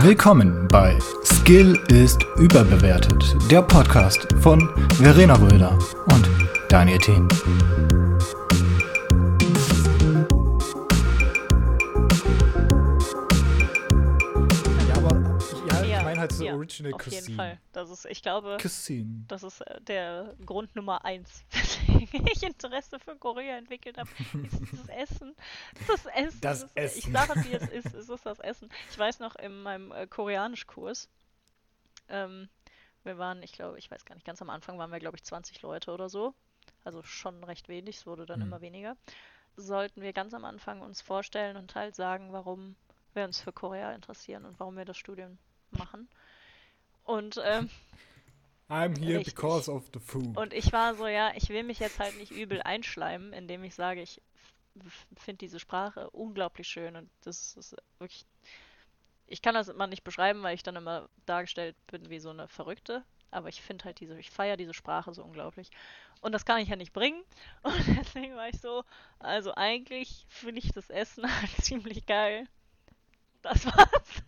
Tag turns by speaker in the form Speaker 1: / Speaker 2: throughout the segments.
Speaker 1: Willkommen bei Skill ist überbewertet, der Podcast von Verena Röder und Daniel Thien.
Speaker 2: Ja, aber ja, ich
Speaker 3: Ja,
Speaker 2: meine halt so
Speaker 3: ja,
Speaker 2: Original
Speaker 3: Auf
Speaker 2: Cuisine.
Speaker 3: jeden Fall. Das ist, ich glaube,
Speaker 2: Cuisine.
Speaker 3: das ist äh, der Grund Nummer eins, ich Interesse für Korea entwickelt habe. Ist dieses Essen. Das Essen.
Speaker 2: Das
Speaker 3: ist, Ich
Speaker 2: Essen.
Speaker 3: sage, wie es ist. Es ist das Essen. Ich weiß noch, in meinem äh, Koreanischkurs, ähm, wir waren, ich glaube, ich weiß gar nicht, ganz am Anfang waren wir, glaube ich, 20 Leute oder so. Also schon recht wenig, es wurde dann
Speaker 2: Mhm.
Speaker 3: immer weniger. Sollten wir ganz am Anfang uns vorstellen und halt sagen, warum wir uns für Korea interessieren und warum wir das Studium machen. Und ähm,
Speaker 2: I'm here
Speaker 3: Richtig.
Speaker 2: because of the food.
Speaker 3: und ich war so, ja, ich will mich jetzt halt nicht übel einschleimen, indem ich sage, ich finde diese Sprache unglaublich schön und das ist wirklich. Ich kann das immer nicht beschreiben, weil ich dann immer dargestellt bin wie so eine Verrückte. Aber ich finde halt diese, ich feiere diese Sprache so unglaublich. Und das kann ich ja nicht bringen. Und deswegen war ich so, also eigentlich finde ich das Essen halt ziemlich geil. Das war's.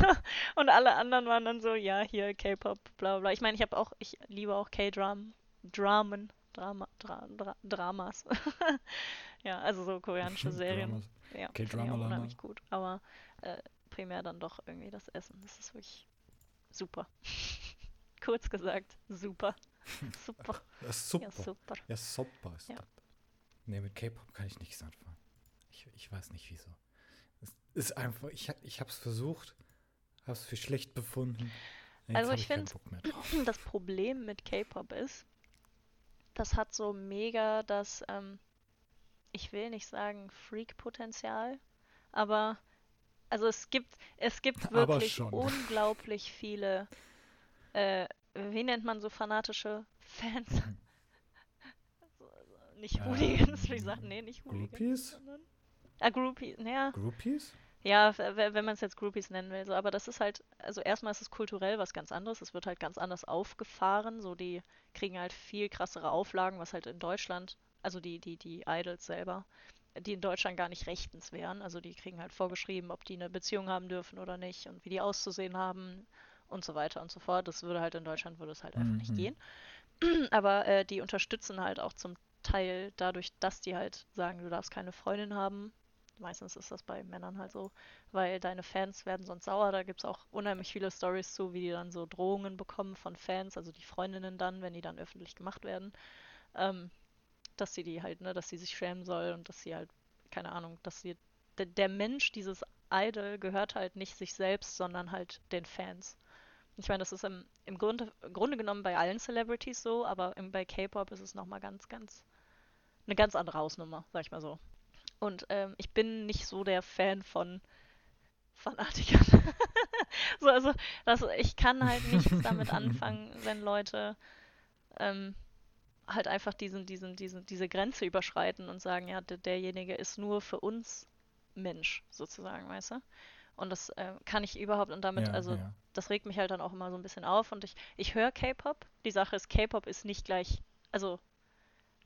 Speaker 3: und alle anderen waren dann so, ja, hier K-Pop, bla bla. Ich meine, ich habe auch, ich liebe auch K-Dram, Dramen, Drama, Dra, Dra, Dramas. ja, also so koreanische Serien. Ja,
Speaker 2: Okay,
Speaker 3: finde ich
Speaker 2: Drama
Speaker 3: auch
Speaker 2: Lama.
Speaker 3: unheimlich gut. Aber äh, primär dann doch irgendwie das Essen. Das ist wirklich super. Kurz gesagt, super. Super.
Speaker 2: Das ist
Speaker 3: Ja,
Speaker 2: super.
Speaker 3: super.
Speaker 2: Ja, super ist
Speaker 3: Ja.
Speaker 2: das. Nee, mit K-Pop kann ich nichts anfangen. Ich, ich weiß nicht wieso. Es ist einfach, ich, ich habe es versucht, habe es für schlecht befunden. Jetzt
Speaker 3: Also ich
Speaker 2: keinen
Speaker 3: find-
Speaker 2: Bock mehr drauf.
Speaker 3: Das Problem mit K-Pop ist, das hat so mega das, ähm, ich will nicht sagen Freak-Potenzial, aber also es gibt, es gibt wirklich unglaublich viele, äh, wie nennt man so fanatische Fans? So- nicht Hooligans, wie gesagt, nee, nicht Hooligans.
Speaker 2: Groupies?
Speaker 3: sondern- Ah, Groupies, naja.
Speaker 2: Groupies?
Speaker 3: Ja, wenn man es jetzt Groupies nennen will, so, aber das ist halt, also erstmal ist es kulturell was ganz anderes, es wird halt ganz anders aufgefahren, so die kriegen halt viel krassere Auflagen, was halt in Deutschland, also die, die, die Idols selber, die in Deutschland gar nicht rechtens wären, also die kriegen halt vorgeschrieben, ob die eine Beziehung haben dürfen oder nicht und wie die auszusehen haben und so weiter und so fort. Das würde halt in Deutschland würde es halt einfach nicht
Speaker 2: Mhm.
Speaker 3: gehen. Aber äh, die unterstützen halt auch zum Teil dadurch, dass die halt sagen, du darfst keine Freundin haben. Meistens ist das bei Männern halt so, weil deine Fans werden sonst sauer. Da gibt es auch unheimlich viele Stories zu, wie die dann so Drohungen bekommen von Fans, also die Freundinnen dann, wenn die dann öffentlich gemacht werden, ähm, dass sie die halt, ne, dass sie sich schämen soll und dass sie halt, keine Ahnung, dass sie, der, der Mensch, dieses Idol, gehört halt nicht sich selbst, sondern halt den Fans. Ich meine, das ist im, im Grunde, Grunde genommen bei allen Celebrities so, aber im, bei K-Pop ist es nochmal ganz, ganz, eine ganz andere Hausnummer, sag ich mal so. Und ähm, ich bin nicht so der Fan von Fanatikern. so, also, das, ich kann halt nichts damit anfangen, wenn Leute ähm, halt einfach diesen, diesen, diesen, diese Grenze überschreiten und sagen, ja, der, derjenige ist nur für uns Mensch, sozusagen, weißt du? Und das äh, kann ich überhaupt und damit,
Speaker 2: Ja,
Speaker 3: also
Speaker 2: ja.
Speaker 3: das regt mich halt dann auch immer so ein bisschen auf und ich, ich höre K-Pop. Die Sache ist, K-Pop ist nicht gleich, also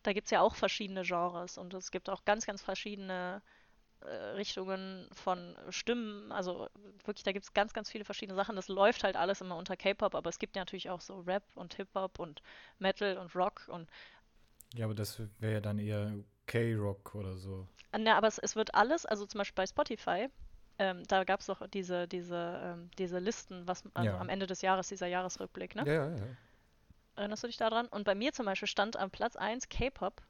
Speaker 3: da gibt es ja auch verschiedene Genres und es gibt auch ganz, ganz verschiedene äh, Richtungen von Stimmen. Also wirklich, da gibt es ganz, ganz viele verschiedene Sachen. Das läuft halt alles immer unter K-Pop, aber es gibt ja natürlich auch so Rap und Hip-Hop und Metal und Rock und
Speaker 2: Ja, aber das wäre ja dann eher K-Rock oder so.
Speaker 3: Na, aber es, es wird alles, also zum Beispiel bei Spotify, ähm, da gab es doch diese, diese, ähm, diese Listen, was also
Speaker 2: Ja.
Speaker 3: am Ende des Jahres, dieser Jahresrückblick, ne?
Speaker 2: Ja, ja, ja.
Speaker 3: Erinnerst du dich daran? Und bei mir zum Beispiel stand am Platz 1 K-Pop,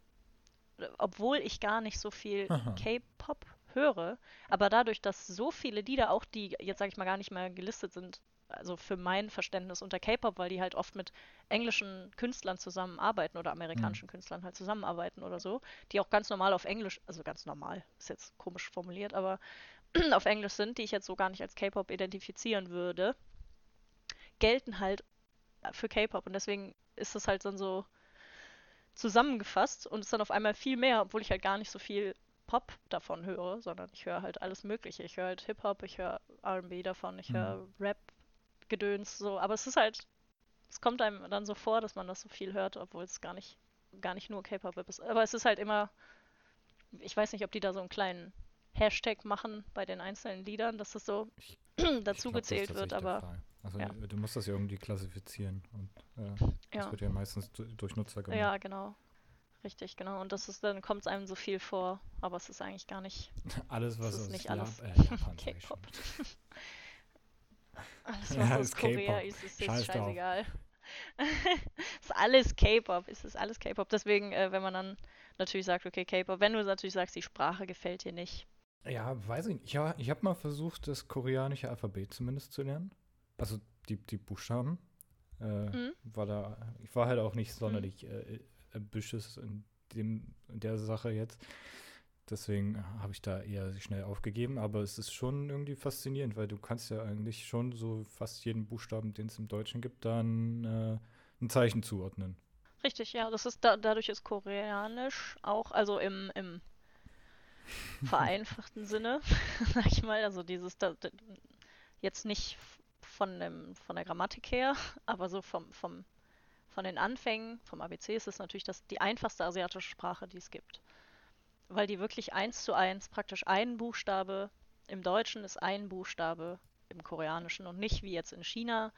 Speaker 3: obwohl ich gar nicht so viel. K-Pop höre, aber dadurch, dass so viele Lieder, auch die jetzt sage ich mal gar nicht mehr gelistet sind, also für mein Verständnis unter K-Pop, weil die halt oft mit englischen Künstlern zusammenarbeiten oder amerikanischen Künstlern halt zusammenarbeiten oder so, die auch ganz normal auf Englisch, also ganz normal, ist jetzt komisch formuliert, aber auf Englisch sind, die ich jetzt so gar nicht als K-Pop identifizieren würde, gelten halt für K-Pop und deswegen ist das halt dann so zusammengefasst und ist dann auf einmal viel mehr, obwohl ich halt gar nicht so viel Pop davon höre, sondern ich höre halt alles Mögliche. Ich höre halt Hip-Hop, ich höre R&B davon, ich
Speaker 2: Mhm.
Speaker 3: höre Rap-Gedöns, so. Aber es ist halt, es kommt einem dann so vor, dass man das so viel hört, obwohl es gar nicht, gar nicht nur K-Pop ist. Aber es ist halt immer, ich weiß nicht, ob die da so einen kleinen Hashtag machen bei den einzelnen Liedern, dass das so dazu
Speaker 2: glaub, das
Speaker 3: gezählt wird,
Speaker 2: tatsächlich der
Speaker 3: aber
Speaker 2: Fall. Also
Speaker 3: ja.
Speaker 2: du musst das ja irgendwie klassifizieren und äh, das
Speaker 3: ja.
Speaker 2: wird ja meistens du- durch Nutzer gemacht.
Speaker 3: Ja, genau. Richtig, genau. Und das ist, dann kommt es einem so viel vor, aber es ist eigentlich gar nicht
Speaker 2: Alles, was
Speaker 3: Das ist nicht alles
Speaker 2: äh, Japan ich.
Speaker 3: K-Pop. Alles, was
Speaker 2: Ja,
Speaker 3: aus
Speaker 2: ist
Speaker 3: Korea
Speaker 2: K-Pop.
Speaker 3: ist, ist, ist
Speaker 2: Scheiß
Speaker 3: scheißegal. ist alles K-Pop, es ist alles K-Pop. Deswegen, äh, wenn man dann natürlich sagt, okay, K-Pop, wenn du natürlich sagst, die Sprache gefällt dir nicht.
Speaker 2: Ja, weiß ich nicht. Ja, ich habe mal versucht, das koreanische Alphabet zumindest zu lernen. Also die, die Buchstaben. Äh,
Speaker 3: Mhm.
Speaker 2: war da, ich war halt auch nicht sonderlich äh, ambitious in, dem, in der Sache jetzt. Deswegen habe ich da eher schnell aufgegeben. Aber es ist schon irgendwie faszinierend, weil du kannst ja eigentlich schon so fast jeden Buchstaben, den es im Deutschen gibt, dann äh, ein Zeichen zuordnen.
Speaker 3: Richtig, ja, das ist da, dadurch ist Koreanisch auch, also im, im vereinfachten Sinne, sag ich mal, also dieses da, jetzt nicht von dem, von der Grammatik her, aber so vom, vom, von den Anfängen, vom ABC ist es natürlich das, die einfachste asiatische Sprache, die es gibt. Weil die wirklich eins zu eins praktisch ein Buchstabe im Deutschen ist ein Buchstabe im Koreanischen und nicht wie jetzt in China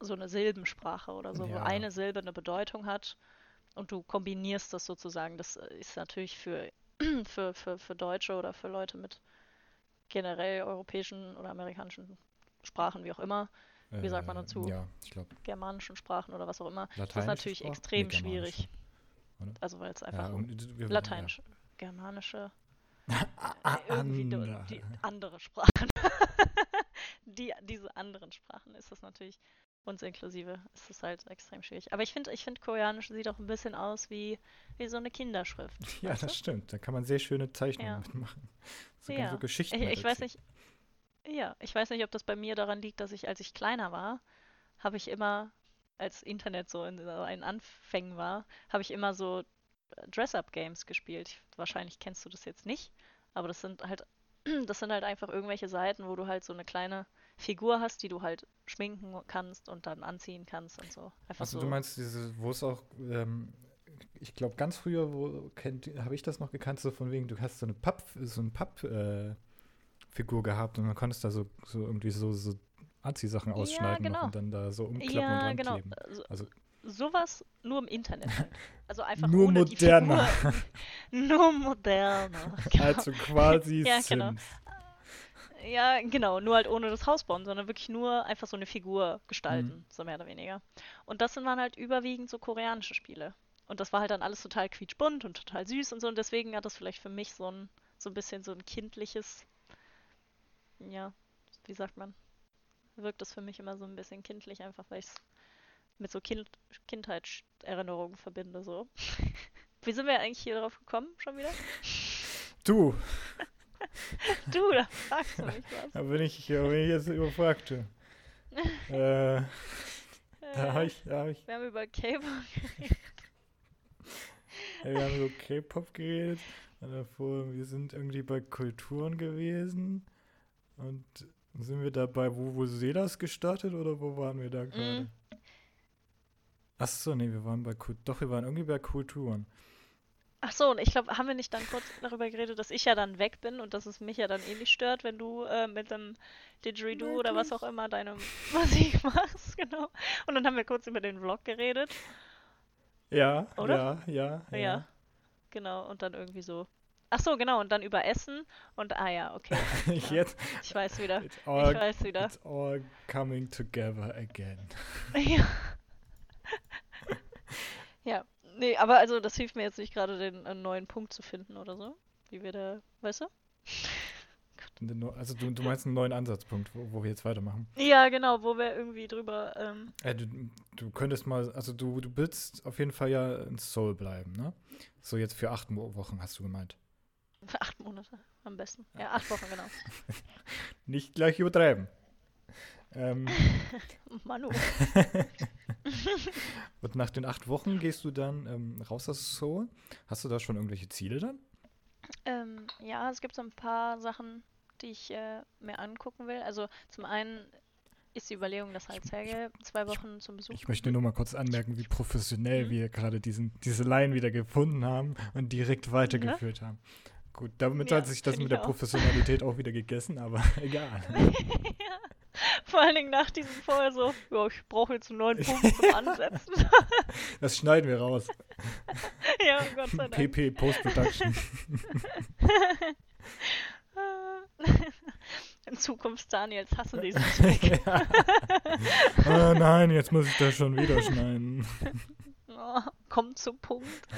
Speaker 3: so eine Silbensprache oder so, wo
Speaker 2: Ja.
Speaker 3: eine Silbe eine Bedeutung hat und du kombinierst das sozusagen. Das äh, ist natürlich für, für, für, für Deutsche oder für Leute mit generell europäischen oder amerikanischen Sprachen, wie auch immer, Wie sagt man
Speaker 2: Äh,
Speaker 3: dazu?
Speaker 2: Ja, ich glaube,
Speaker 3: germanischen Sprachen oder was auch immer, das ist natürlich extrem schwierig.
Speaker 2: oder?
Speaker 3: Also weil es
Speaker 2: Ja,
Speaker 3: einfach
Speaker 2: und wir-
Speaker 3: lateinisch, germanische,
Speaker 2: Ja. Ah,
Speaker 3: irgendwie die andere Sprachen. die, diese anderen Sprachen ist das natürlich, uns inklusive, ist das halt extrem schwierig. Aber ich finde, ich finde Koreanisch sieht auch ein bisschen aus wie, wie so eine Kinderschrift.
Speaker 2: Ja,
Speaker 3: weißt du?
Speaker 2: das stimmt. Da kann man sehr schöne Zeichnungen
Speaker 3: Ja.
Speaker 2: mitmachen. So,
Speaker 3: Ja.
Speaker 2: so Geschichten.
Speaker 3: Ich, ich weiß nicht, ja, ich weiß nicht, ob das bei mir daran liegt, dass ich, als ich kleiner war, habe ich immer, als Internet so in einen Anfängen war, habe ich immer so äh, Dress-Up-Games gespielt. Ich, wahrscheinlich kennst du das jetzt nicht, aber das sind halt, das sind halt einfach irgendwelche Seiten, wo du halt so eine kleine Figur hast, die du halt schminken kannst und dann anziehen kannst und so. Einfach
Speaker 2: Also
Speaker 3: so.
Speaker 2: du meinst diese, wo es auch, ähm, ich glaube ganz früher, wo kennt, habe ich das noch gekannt, so von wegen, du hast so eine Papp, so eine Papp-Figur äh, Figur gehabt und man konntest da so, so irgendwie so, so Anziehsachen
Speaker 3: Ja,
Speaker 2: ausschneiden noch
Speaker 3: genau.
Speaker 2: und dann da so umklappen und
Speaker 3: ja,
Speaker 2: dran
Speaker 3: genau.
Speaker 2: kleben.
Speaker 3: So,
Speaker 2: Also
Speaker 3: sowas nur im Internet. Also einfach
Speaker 2: Nur
Speaker 3: ohne
Speaker 2: moderner.
Speaker 3: nur moderner. Genau.
Speaker 2: also quasi
Speaker 3: Ja, genau.
Speaker 2: Sims.
Speaker 3: Ja, genau, nur halt ohne das Haus bauen, sondern wirklich nur einfach so eine Figur gestalten,
Speaker 2: Mhm.
Speaker 3: so mehr oder weniger. Und das sind waren halt überwiegend so koreanische Spiele. Und das war halt dann alles total quietschbunt und total süß und so. Und deswegen hat das vielleicht für mich so ein, so ein bisschen so ein kindliches, ja, wie sagt man, wirkt das für mich immer so ein bisschen kindlich, einfach weil ich es mit so kind Kindheitserinnerungen verbinde, so. Wie sind wir eigentlich hier drauf gekommen, schon wieder?
Speaker 2: Du,
Speaker 3: Du, da fragst du mich was.
Speaker 2: da bin ich, da bin ich jetzt überfragt. äh, da habe
Speaker 3: Äh,
Speaker 2: ich, da hab ich
Speaker 3: Wir haben über K-Pop
Speaker 2: Ja, wir haben so K-Pop geredet. Und davor, wir sind irgendwie bei Kulturen gewesen. Und sind wir dabei, wo, wo Selas gestartet oder wo waren wir da gerade?
Speaker 3: Mm.
Speaker 2: Achso, nee, wir waren bei Kult Doch, wir waren irgendwie bei Kulturen.
Speaker 3: Ach so, und ich glaube, haben wir nicht dann kurz darüber geredet, dass ich ja dann weg bin und dass es mich ja dann eh nicht stört, wenn du äh, mit dem Didgeridoo oder was auch immer deine Musik machst, genau. Und dann haben wir kurz über den Vlog geredet.
Speaker 2: Ja,
Speaker 3: Oder?
Speaker 2: ja, ja,
Speaker 3: Ja.
Speaker 2: ja.
Speaker 3: Genau, und dann irgendwie so. Ach so, genau, und dann über Essen und ah ja, okay.
Speaker 2: Jetzt,
Speaker 3: Ich weiß wieder.
Speaker 2: it's
Speaker 3: Ich
Speaker 2: all,
Speaker 3: weiß wieder.
Speaker 2: it's all coming together again.
Speaker 3: Ja. ja. Nee, aber also das hilft mir jetzt nicht gerade, den äh, neuen Punkt zu finden oder so. Wie wir da, weißt du?
Speaker 2: Also du, du meinst einen neuen Ansatzpunkt, wo, wo wir jetzt weitermachen.
Speaker 3: Ja, genau, wo wir irgendwie drüber, ähm,
Speaker 2: Äh, du, du könntest mal, also du, du willst auf jeden Fall ja in Seoul bleiben, ne? So jetzt für acht Wochen, hast du gemeint.
Speaker 3: acht Monate am besten. Ja, acht Wochen, genau.
Speaker 2: Nicht gleich übertreiben. Ähm,
Speaker 3: Manu.
Speaker 2: und nach den acht Wochen gehst du dann ähm, raus aus Seoul. Hast du da schon irgendwelche Ziele dann?
Speaker 3: Ähm, ja, es gibt so ein paar Sachen, die ich äh, mir angucken will. Also zum einen ist die Überlegung, dass halt Sergei zwei Wochen zum Besuch
Speaker 2: Ich möchte nur mal kurz anmerken, wie professionell
Speaker 3: Mhm.
Speaker 2: wir gerade diesen, diese Line wieder gefunden haben und direkt weitergeführt haben. Gut, damit
Speaker 3: Ja,
Speaker 2: hat sich das mit der
Speaker 3: auch.
Speaker 2: Professionalität auch wieder gegessen, aber egal.
Speaker 3: ja. Vor allen Dingen nach diesem Vorher so, ja, ich brauche jetzt einen neuen Punkt zum Ansetzen.
Speaker 2: Das schneiden wir raus.
Speaker 3: ja, Gott sei Dank.
Speaker 2: PP Post-Production.
Speaker 3: In Zukunft Daniels hassen diesen Trick.
Speaker 2: ja. oh nein, jetzt muss ich das schon wieder schneiden.
Speaker 3: Oh, kommt zum Punkt.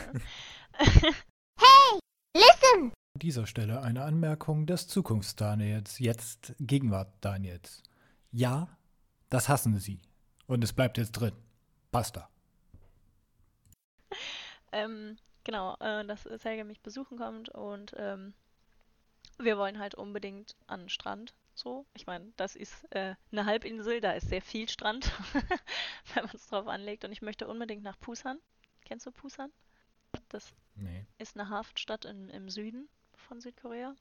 Speaker 1: An dieser Stelle eine Anmerkung des Zukunfts-Daniels, jetzt Gegenwart-Daniels. Ja, das hassen sie. Und es bleibt jetzt drin. Basta.
Speaker 3: Ähm, genau, äh, dass Helge mich besuchen kommt und ähm, wir wollen halt unbedingt an den Strand. So, ich meine, das ist äh, eine Halbinsel, da ist sehr viel Strand, wenn man es drauf anlegt. Und ich möchte unbedingt nach Pusan. Kennst du Pusan? Das
Speaker 2: Nee.
Speaker 3: ist eine Hafenstadt in, im Süden von Südkorea.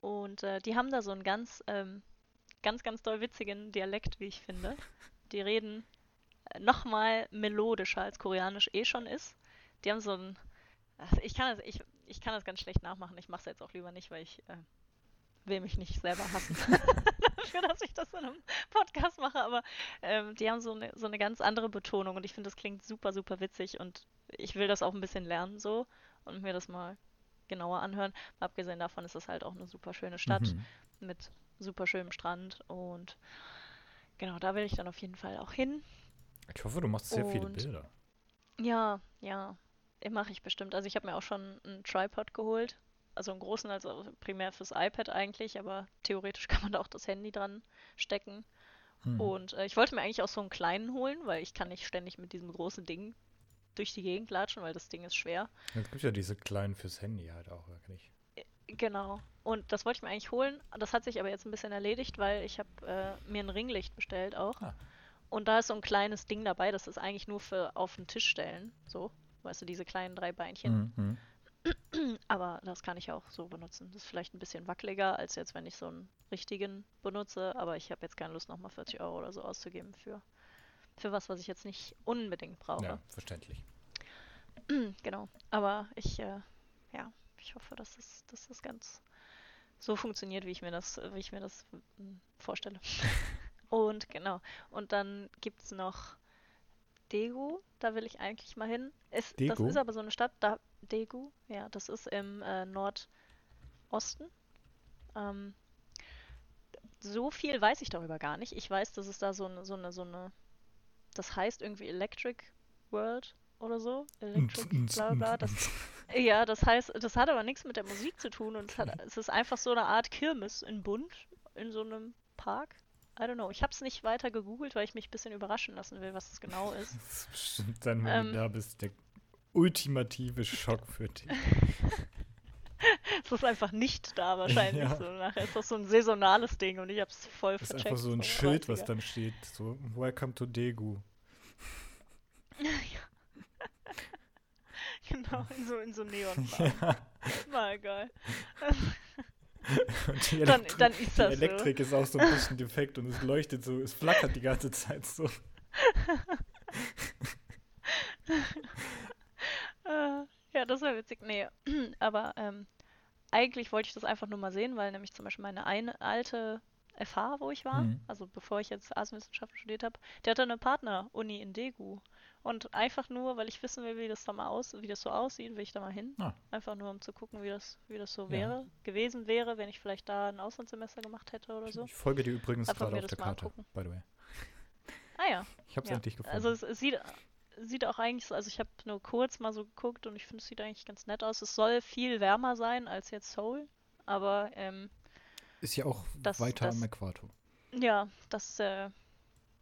Speaker 3: Und äh, die haben da so einen ganz, ähm, ganz, ganz doll witzigen Dialekt, wie ich finde. Die reden äh, nochmal melodischer, als Koreanisch eh schon ist. Die haben so ein. Ich kann das, ich, ich kann das ganz schlecht nachmachen. Ich mache es jetzt auch lieber nicht, weil ich äh, will mich nicht selber hassen. Dafür, dass ich das in einem Podcast mache. Aber ähm, die haben so eine, so eine ganz andere Betonung und ich finde, das klingt super, super witzig und ich will das auch ein bisschen lernen so und mir das mal genauer anhören. Abgesehen davon ist es halt auch eine super schöne Stadt
Speaker 2: Mhm.
Speaker 3: mit super schönem Strand und genau, da will ich dann auf jeden Fall auch hin.
Speaker 2: Ich hoffe, du machst sehr viele
Speaker 3: Und-
Speaker 2: Bilder.
Speaker 3: Ja, ja, mache ich bestimmt. Also ich habe mir auch schon einen Tripod geholt. Also einen großen, also primär fürs iPad eigentlich, aber theoretisch kann man da auch das Handy dran stecken.
Speaker 2: Hm.
Speaker 3: Und äh, ich wollte mir eigentlich auch so einen kleinen holen, weil ich kann nicht ständig mit diesem großen Ding durch die Gegend latschen, weil das Ding ist schwer.
Speaker 2: Es gibt ja diese kleinen fürs Handy halt auch wirklich.
Speaker 3: Genau. Und das wollte ich mir eigentlich holen. Das hat sich aber jetzt ein bisschen erledigt, weil ich habe äh, mir ein Ringlicht bestellt auch.
Speaker 2: Ah.
Speaker 3: Und da ist so ein kleines Ding dabei, das ist eigentlich nur für auf den Tisch stellen. So, weißt du, diese kleinen drei Beinchen.
Speaker 2: Mhm.
Speaker 3: Aber das kann ich auch so benutzen. Das ist vielleicht ein bisschen wackeliger, als jetzt, wenn ich so einen richtigen benutze. Aber ich habe jetzt keine Lust, nochmal 40 Euro oder so auszugeben für, für was, was ich jetzt nicht unbedingt brauche.
Speaker 2: Ja, verständlich.
Speaker 3: Genau. Aber ich, äh, ja, ich hoffe, dass es, dass das ganz so funktioniert, wie ich mir das, wie ich mir das mm, vorstelle. Und genau. Und dann gibt es noch Daegu, da will ich eigentlich mal hin. Es, das
Speaker 2: Daegu?
Speaker 3: ist aber so eine Stadt, da Daegu, ja, das ist im äh, Nordosten. Ähm, so viel weiß ich darüber gar nicht. Ich weiß, dass es da so eine, so eine, so eine, das heißt irgendwie Electric World oder so. Electric, bla bla. Das, ja, das heißt, das hat aber nichts mit der Musik zu tun und es, hat, es ist einfach so eine Art Kirmes in Bunt in so einem Park. I don't know. Ich habe es nicht weiter gegoogelt, weil ich mich ein bisschen überraschen lassen will, was es genau ist.
Speaker 2: Das ist bestimmt dann, wenn du
Speaker 3: Ähm.
Speaker 2: da bist, der ultimative Schock für dich.
Speaker 3: Es ist einfach nicht da wahrscheinlich.
Speaker 2: Ja.
Speaker 3: So. Nachher ist das so ein saisonales Ding und ich habe es voll
Speaker 2: Das ist
Speaker 3: vercheckt.
Speaker 2: einfach so ein Schild, was
Speaker 3: egal.
Speaker 2: dann steht. So, Welcome to Daegu.
Speaker 3: Genau, in so, in so Neonfarben.
Speaker 2: Ja.
Speaker 3: Mal geil.
Speaker 2: Und die,
Speaker 3: Dann, dann ist
Speaker 2: die
Speaker 3: das
Speaker 2: Elektrik ist auch so ein bisschen defekt und es leuchtet so, es flackert die ganze Zeit so.
Speaker 3: so. Äh, ja, das wäre witzig. Nee, aber ähm, eigentlich wollte ich das einfach nur mal sehen, weil nämlich zum Beispiel meine eine alte FH, wo ich war,
Speaker 2: Mhm.
Speaker 3: also bevor ich jetzt Außenwissenschaften studiert habe, der hatte eine Partner-Uni in Daegu. Und einfach nur, weil ich wissen will, wie das da mal aus, wie das so aussieht, will ich da mal hin.
Speaker 2: Ah.
Speaker 3: Einfach nur, um zu gucken, wie das, wie das so
Speaker 2: Ja.
Speaker 3: wäre, gewesen wäre, wenn ich vielleicht da ein Auslandssemester gemacht hätte oder so.
Speaker 2: Ich folge dir übrigens
Speaker 3: Einfach
Speaker 2: gerade auf der Karte,
Speaker 3: angucken.
Speaker 2: by the way.
Speaker 3: Ah ja,
Speaker 2: Ich hab's
Speaker 3: Ja,
Speaker 2: endlich gefunden.
Speaker 3: Also es, es sieht, sieht auch eigentlich so, also ich habe nur kurz mal so geguckt und ich finde, es sieht eigentlich ganz nett aus. Es soll viel wärmer sein als jetzt Seoul, aber ähm,
Speaker 2: ist ja auch
Speaker 3: das-
Speaker 2: weiter
Speaker 3: das-
Speaker 2: am Äquator.
Speaker 3: ja, das äh,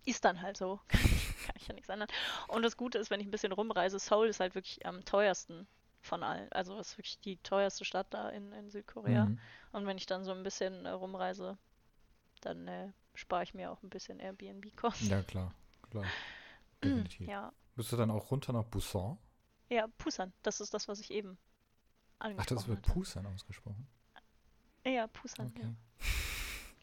Speaker 3: ist dann halt so. Kann ich ja nichts ändern. Und das Gute ist, wenn ich ein bisschen rumreise, Seoul ist halt wirklich am teuersten von allen. Also es ist wirklich die teuerste Stadt da in, in Südkorea.
Speaker 2: Mhm.
Speaker 3: Und wenn ich dann so ein bisschen äh, rumreise, dann äh, spare ich mir auch ein bisschen Airbnb-Kosten.
Speaker 2: Ja, klar, klar. Definitiv.
Speaker 3: Ja.
Speaker 2: Bist du dann auch runter nach Busan?
Speaker 3: ja, Pusan, das ist das, was ich eben
Speaker 2: Ach,
Speaker 3: angesprochen
Speaker 2: das wird
Speaker 3: hatte.
Speaker 2: Busan ausgesprochen.
Speaker 3: Ja, Busan, ja.
Speaker 2: Okay.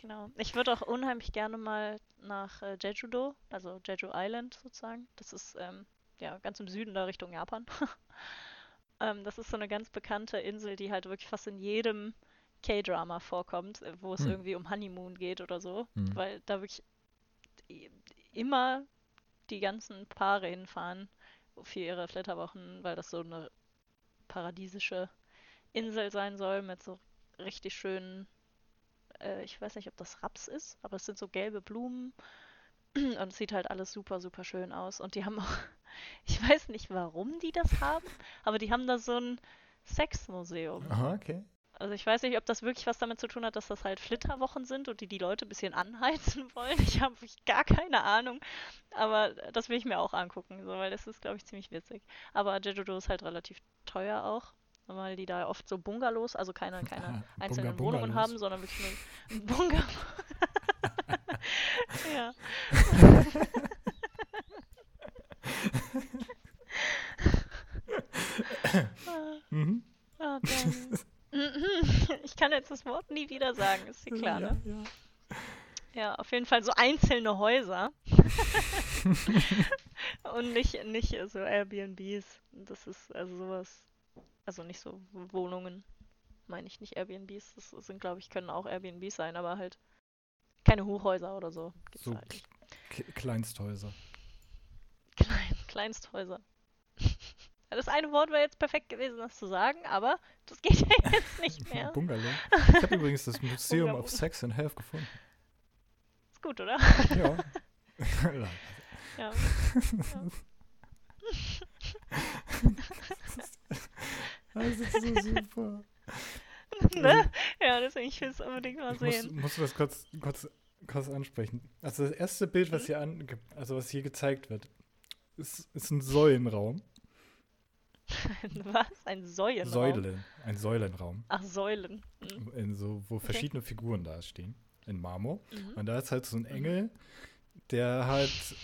Speaker 3: Genau. Ich würde auch unheimlich gerne mal nach äh, Jeju-do, also Jeju Island sozusagen. Das ist ähm, ja ganz im Süden da Richtung Japan. Ähm, das ist so eine ganz bekannte Insel, die halt wirklich fast in jedem K-Drama vorkommt, äh, wo es
Speaker 2: Hm.
Speaker 3: irgendwie um Honeymoon geht oder so.
Speaker 2: Hm.
Speaker 3: Weil da wirklich immer die ganzen Paare hinfahren für ihre Flitterwochen, weil das so eine paradiesische Insel sein soll mit so richtig schönen, äh, ich weiß nicht, ob das Raps ist, aber es sind so gelbe Blumen und es sieht halt alles super, super schön aus. Und die haben auch, ich weiß nicht, warum die das haben, aber die haben da so ein Sexmuseum.
Speaker 2: Aha, okay.
Speaker 3: Also ich weiß nicht, ob das wirklich was damit zu tun hat, dass das halt Flitterwochen sind und die die Leute ein bisschen anheizen wollen. Ich habe gar keine Ahnung. Aber das will ich mir auch angucken, so, weil das ist, glaube ich, ziemlich witzig. Aber Jeju-do ist halt relativ teuer auch, weil die da oft so Bungalows, also keine, keine
Speaker 2: Ah,
Speaker 3: einzelnen
Speaker 2: Bunga-
Speaker 3: Wohnungen haben, sondern wirklich nur ein Bungalow. ja. Ah.
Speaker 2: Mhm.
Speaker 3: Ah, dann. Ich kann jetzt das Wort nie wieder sagen, ist dir klar, ne?
Speaker 2: Ja, ja.
Speaker 3: Ja, auf jeden Fall so einzelne Häuser. Und nicht, nicht so Airbnbs. Das ist also sowas. Also nicht so Wohnungen. Meine ich nicht Airbnbs. Das sind, glaube ich, können auch Airbnbs sein, aber halt keine Hochhäuser oder so. Gibt's
Speaker 2: So
Speaker 3: halt
Speaker 2: Kleinsthäuser.
Speaker 3: Klein, Kleinsthäuser. Das eine Wort wäre jetzt perfekt gewesen, das zu sagen, aber das geht ja jetzt nicht mehr.
Speaker 2: Bungalow. Ich habe übrigens das Museum
Speaker 3: Bungalow.
Speaker 2: of Sex and Health gefunden.
Speaker 3: Ist gut, oder?
Speaker 2: Ja.
Speaker 3: Ja.
Speaker 2: das ist so super.
Speaker 3: ne? Ja, deswegen, ich will es unbedingt mal
Speaker 2: Ich muss,
Speaker 3: sehen.
Speaker 2: muss das kurz, kurz, kurz ansprechen. Also das erste Bild, was
Speaker 3: Mhm.
Speaker 2: hier an, also was hier gezeigt wird, ist, ist ein Säulenraum.
Speaker 3: Was? Ein Säulenraum?
Speaker 2: Säulen. Ein Säulenraum.
Speaker 3: Ach, Säulen. Hm.
Speaker 2: In so, wo verschiedene Figuren da stehen. In Marmor.
Speaker 3: Mhm.
Speaker 2: Und da ist halt so ein Engel, der halt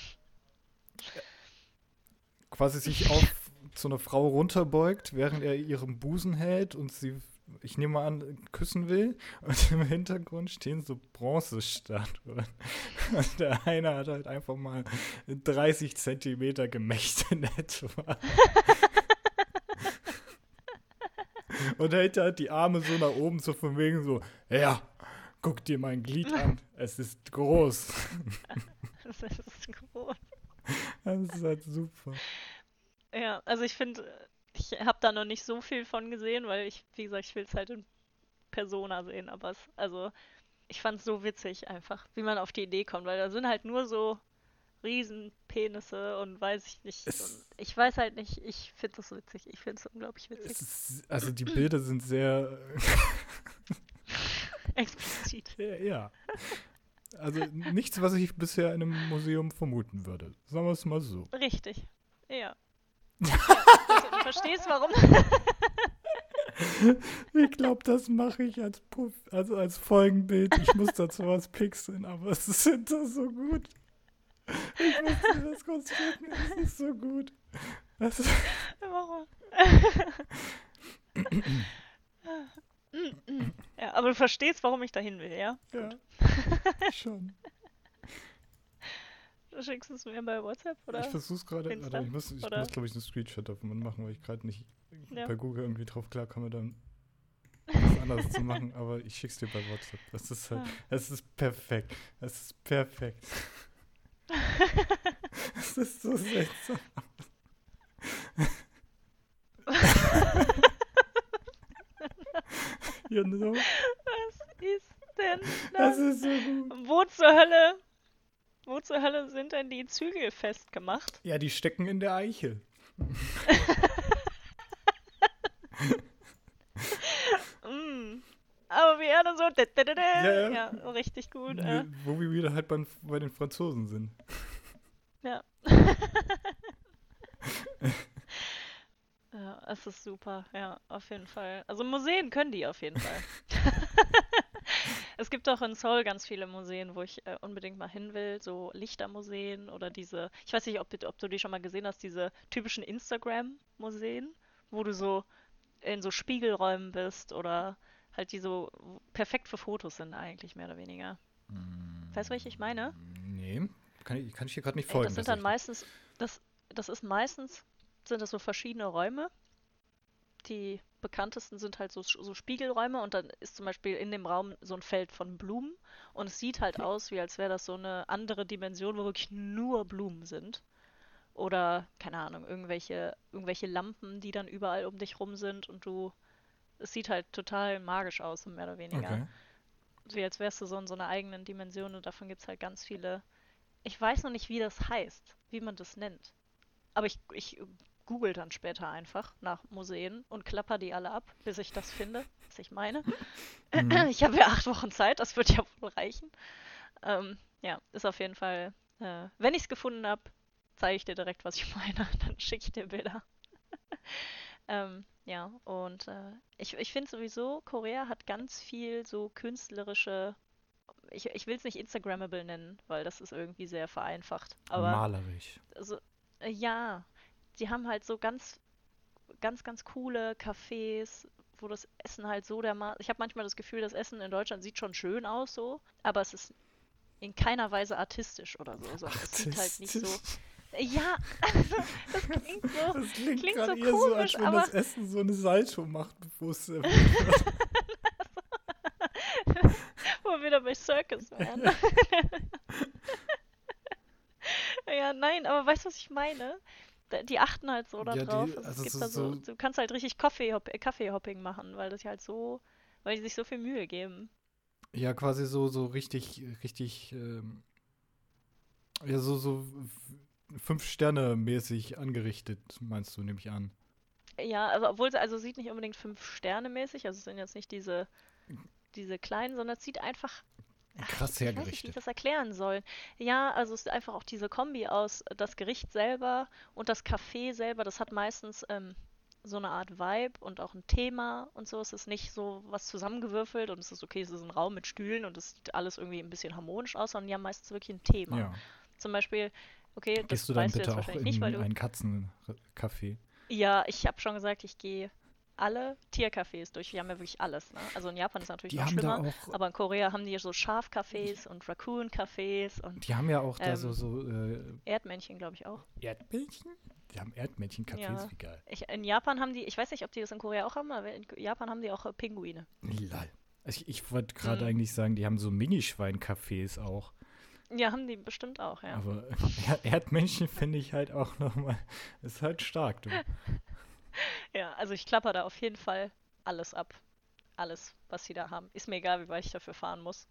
Speaker 2: quasi sich auf so eine Frau runterbeugt, während er ihren Busen hält und sie, ich nehme mal an, küssen will. Und im Hintergrund stehen so Bronzestatuen. Und der eine hat halt einfach mal 30 Zentimeter Gemächt in etwa. Und hält halt die Arme so nach oben, so von wegen so, ja, guck dir mein Glied an, es ist groß.
Speaker 3: Das ist groß.
Speaker 2: Das ist halt super.
Speaker 3: Ja, also ich finde, ich habe da noch nicht so viel von gesehen, weil ich, wie gesagt, ich will es halt in Persona sehen, aber es, also ich fand es so witzig einfach, wie man auf die Idee kommt, weil da sind halt nur so Riesenpenisse und weiß ich nicht. Ich weiß halt nicht, ich finde das witzig. Ich finde es unglaublich witzig.
Speaker 2: Es ist, also die Bilder sind sehr,
Speaker 3: Explizit.
Speaker 2: ja. Also nichts, was ich bisher in einem Museum vermuten würde. Sagen wir es mal so.
Speaker 3: Richtig. Ja. ja also, du verstehst, warum.
Speaker 2: Ich glaube, das mache ich als Puff, also als Folgenbild. Ich muss dazu was pixeln, aber es ist hinter so gut. Ich muss dir das kurz schicken, es ist so gut. Das ist,
Speaker 3: Warum? ja, aber du verstehst, warum ich dahin will, ja?
Speaker 2: ja, schon.
Speaker 3: Du schickst es mir bei WhatsApp, oder?
Speaker 2: Ich versuch's gerade, warte, ich muss, ich
Speaker 3: oder?
Speaker 2: muss glaube ich, einen Screenshot davon machen, weil ich gerade nicht
Speaker 3: Ja.
Speaker 2: bei Google irgendwie drauf klarkomme, dann was anderes zu machen, aber ich schick's dir bei WhatsApp. Das ist halt,
Speaker 3: Ah.
Speaker 2: es ist perfekt. Es ist perfekt. Es ist so seltsam. you know?
Speaker 3: Was ist denn
Speaker 2: Das
Speaker 3: das?
Speaker 2: ist so gut.
Speaker 3: Wo zur Hölle? Wo zur Hölle sind denn die Zügel festgemacht?
Speaker 2: Ja, die stecken in der Eichel.
Speaker 3: Wie er dann so.
Speaker 2: Ja, ja.
Speaker 3: Ja, richtig gut. Äh.
Speaker 2: Wo wir wieder halt bei, bei den Franzosen sind.
Speaker 3: Ja. ja, es ist super. Ja, auf jeden Fall. Also Museen können die auf jeden Fall. es gibt auch in Seoul ganz viele Museen, wo ich äh, unbedingt mal hin will. So Lichtermuseen oder diese, ich weiß nicht, ob, ob du die schon mal gesehen hast, diese typischen Instagram-Museen, wo du so in so Spiegelräumen bist oder halt die so perfekt für Fotos sind eigentlich, mehr oder weniger. Weißt du, welche ich meine?
Speaker 2: Nee, kann ich, kann ich hier gerade nicht
Speaker 3: Ey,
Speaker 2: folgen.
Speaker 3: das sind dann meistens, das, das ist meistens, sind das so verschiedene Räume. die bekanntesten sind halt so, so Spiegelräume und dann ist zum Beispiel in dem Raum so ein Feld von Blumen und es sieht halt aus, wie als wäre das so eine andere Dimension, wo wirklich nur Blumen sind. Oder, keine Ahnung, irgendwelche, irgendwelche Lampen, die dann überall um dich rum sind und du. Es sieht halt total magisch aus, mehr oder weniger.
Speaker 2: Okay.
Speaker 3: Wie als wärst du so in so einer eigenen Dimension und davon gibt es halt ganz viele. Ich weiß noch nicht, wie das heißt, wie man das nennt. Aber ich, ich google dann später einfach nach Museen und klapper die alle ab, bis ich das finde, was ich meine.
Speaker 2: Mhm.
Speaker 3: Ich habe ja acht Wochen Zeit, das wird ja wohl reichen. Ähm, ja, ist auf jeden Fall. Äh, wenn ich es gefunden habe, zeige ich dir direkt, was ich meine. Dann schicke ich dir Bilder. ähm, ja, und äh, ich, ich finde sowieso, Korea hat ganz viel so künstlerische. Ich, ich will es nicht Instagrammable nennen, weil das ist irgendwie sehr vereinfacht. Aber
Speaker 2: Malerisch.
Speaker 3: also, äh, ja, die haben halt so ganz, ganz, ganz coole Cafés, wo das Essen halt so dermaßen. Ich habe manchmal das Gefühl, das Essen in Deutschland sieht schon schön aus, so, aber es ist in keiner Weise artistisch oder so. sondern Es sieht halt nicht so. Ja, also, das klingt so.
Speaker 2: Das klingt,
Speaker 3: klingt so
Speaker 2: eher so, als
Speaker 3: komisch,
Speaker 2: wenn
Speaker 3: aber-
Speaker 2: das Essen so eine Salto macht, bevor es. Äh,
Speaker 3: wo wir wieder bei Circus wären. ja, nein, aber weißt du, was ich meine? Die achten halt so da
Speaker 2: Ja, die-
Speaker 3: drauf. Also
Speaker 2: also
Speaker 3: es gibt
Speaker 2: so-
Speaker 3: da so,
Speaker 2: so-
Speaker 3: du kannst halt richtig Kaffeehop äh, Kaffeehopping machen, weil das halt so, weil die sich so viel Mühe geben.
Speaker 2: ja, quasi so, so richtig, richtig. Ähm, ja, so, so f- fünf Sterne mäßig angerichtet, meinst du, nehme ich an.
Speaker 3: Ja, also obwohl sie, also sieht nicht unbedingt fünf Sterne mäßig, also es sind jetzt nicht diese, diese kleinen, sondern es sieht einfach
Speaker 2: Krass
Speaker 3: Ich weiß nicht, wie ich
Speaker 2: hergerichtet.
Speaker 3: das erklären soll. Ja, also es ist einfach auch diese Kombi aus das Gericht selber und das Café selber, das hat meistens ähm, so eine Art Vibe und auch ein Thema und so. Es ist nicht so was zusammengewürfelt und es ist okay, es ist ein Raum mit Stühlen und es sieht alles irgendwie ein bisschen harmonisch aus, sondern die haben meistens wirklich ein Thema.
Speaker 2: Ja.
Speaker 3: Zum Beispiel, okay,
Speaker 2: Gehst du dann bitte auch in
Speaker 3: nicht, weil du.
Speaker 2: einen Katzencafé?
Speaker 3: Ja, ich habe schon gesagt, ich gehe alle Tiercafés durch. Die haben ja wirklich alles. Ne? Also in Japan ist natürlich
Speaker 2: Die
Speaker 3: noch schlimmer. Aber in Korea haben die so Schafcafés und Raccoon-Cafés und
Speaker 2: Die haben ja auch da
Speaker 3: Ähm,
Speaker 2: so, so äh,
Speaker 3: Erdmännchen, glaube ich, auch.
Speaker 2: Erdmännchen? Die haben Erdmännchen-Cafés,
Speaker 3: Ja.
Speaker 2: wie geil.
Speaker 3: Ich, in Japan haben die, ich weiß nicht, ob die das in Korea auch haben, aber in Japan haben die auch äh, Pinguine.
Speaker 2: Lol. Also ich ich wollte gerade
Speaker 3: Mhm.
Speaker 2: eigentlich sagen, die haben so Minischwein-Cafés auch.
Speaker 3: Ja, haben die bestimmt auch, ja.
Speaker 2: Aber Er- Erdmännchen finde ich halt auch nochmal, ist halt stark, du.
Speaker 3: Ja, also ich klapper da auf jeden Fall alles ab. Alles, was sie da haben. Ist mir egal, wie weit ich dafür fahren muss.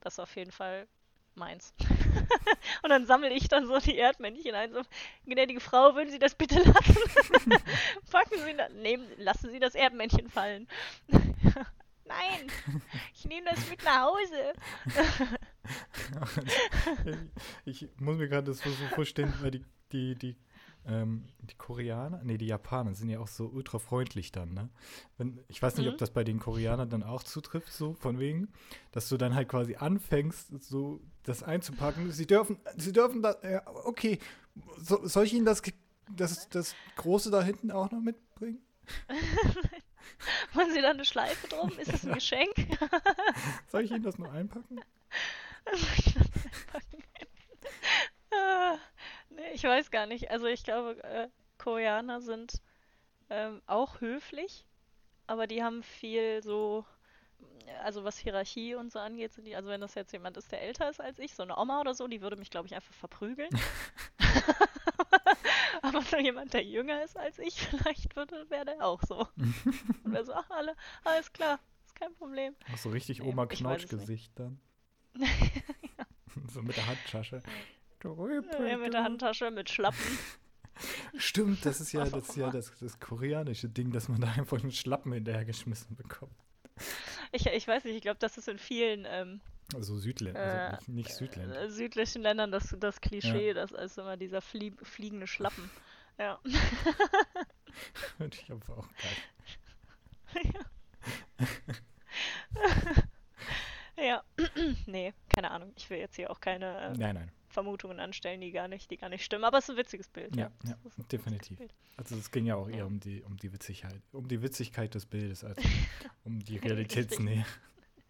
Speaker 3: Das ist auf jeden Fall meins. Und dann sammle ich dann so die Erdmännchen ein. So, gnädige Frau, würden Sie das bitte lassen? Packen Sie das. Nehmen, lassen Sie das Erdmännchen fallen. Nein, ich nehme das mit nach Hause.
Speaker 2: ich muss mir gerade das so vorstellen, weil die, die, die, ähm, die Koreaner, nee, die Japaner sind ja auch so ultra freundlich dann, ne? Wenn, ich weiß nicht,
Speaker 3: Mhm.
Speaker 2: ob das bei den Koreanern dann auch zutrifft, so von wegen, dass du dann halt quasi anfängst, so das einzupacken. Sie dürfen, sie dürfen das, ja, okay, so, soll ich Ihnen das, das, das Große da hinten auch noch mitbringen?
Speaker 3: Machen Sie da eine Schleife drum? Ist das ein. Geschenk?
Speaker 2: Soll ich Ihnen das nur einpacken?
Speaker 3: Ah, nee, ich weiß gar nicht. Also ich glaube, äh, Koreaner sind ähm, auch höflich, aber die haben viel so, also was Hierarchie und so angeht, sind die, also wenn das jetzt jemand ist, der älter ist als ich, so eine Oma oder so, die würde mich, glaube ich, einfach verprügeln. aber so jemand, der jünger ist als ich, vielleicht würde, wäre der auch so. Und wäre so, ach, alle, alles klar, ist kein Problem.
Speaker 2: Auch so richtig
Speaker 3: Nee,
Speaker 2: Oma
Speaker 3: ich weiß es nicht.
Speaker 2: Knautsch-Gesicht dann. so mit der Handtasche.
Speaker 3: Ja, mit der Handtasche, mit Schlappen.
Speaker 2: Stimmt, das ist ja, das, ist ja das, das koreanische Ding, dass man da einfach einen Schlappen hinterhergeschmissen bekommt.
Speaker 3: Ich, ich weiß nicht, ich glaube, das ist in vielen ähm,
Speaker 2: Also Südländer,
Speaker 3: Äh,
Speaker 2: also nicht, nicht Südländer.
Speaker 3: äh, südlichen Ländern das, das Klischee, das ist immer dieser flie fliegende Schlappen. Ja.
Speaker 2: Finde ich aber auch geil.
Speaker 3: ja. nee, keine Ahnung. Ich will jetzt hier auch keine äh,
Speaker 2: Nein, nein.
Speaker 3: Vermutungen anstellen, die gar nicht, die gar nicht stimmen. Aber es ist ein witziges Bild.
Speaker 2: Ja,
Speaker 3: Ja,
Speaker 2: ja, definitiv.
Speaker 3: Bild.
Speaker 2: Also es ging ja auch eher um die, um die Witzigkeit, um die Witzigkeit des Bildes, als um die Realitätsnähe.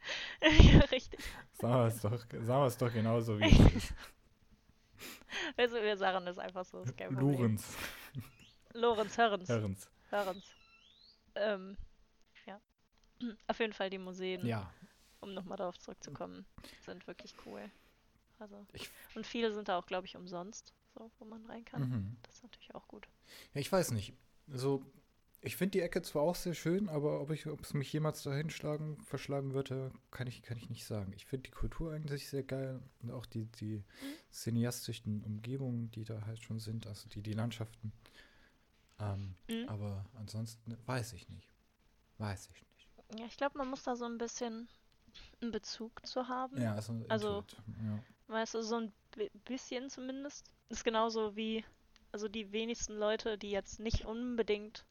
Speaker 3: ja, richtig.
Speaker 2: Sagen wir es doch, sagen wir es doch genauso wie es ist.
Speaker 3: Also wir sagen das einfach so.
Speaker 2: Lorenz,
Speaker 3: Lorenz Hörens.
Speaker 2: Hörens.
Speaker 3: Hörens. Ähm, ja. Auf jeden Fall die Museen,
Speaker 2: Ja,
Speaker 3: um nochmal darauf zurückzukommen, sind wirklich cool. Also,
Speaker 2: Ich-
Speaker 3: und viele sind da auch, glaube ich, umsonst, so, wo man rein kann.
Speaker 2: mhm.
Speaker 3: Das ist natürlich auch gut.
Speaker 2: ja ich weiß nicht. So, ich finde die Ecke zwar auch sehr schön, aber ob, ich, ob es mich jemals dahin schlagen, verschlagen würde, kann ich, kann ich nicht sagen. Ich finde die Kultur eigentlich sehr geil und auch die, die cineastischen Umgebungen, die da halt schon sind, also die, die Landschaften. Ähm,
Speaker 3: Mhm.
Speaker 2: Aber ansonsten weiß ich nicht. Weiß ich nicht.
Speaker 3: Ja, ich glaube, man muss da so ein bisschen einen Bezug zu haben.
Speaker 2: Ja, also,
Speaker 3: Also-
Speaker 2: Intuit, ja.
Speaker 3: Weißt du, so ein bi- bisschen zumindest. Ist genauso wie, also die wenigsten Leute, die jetzt nicht unbedingt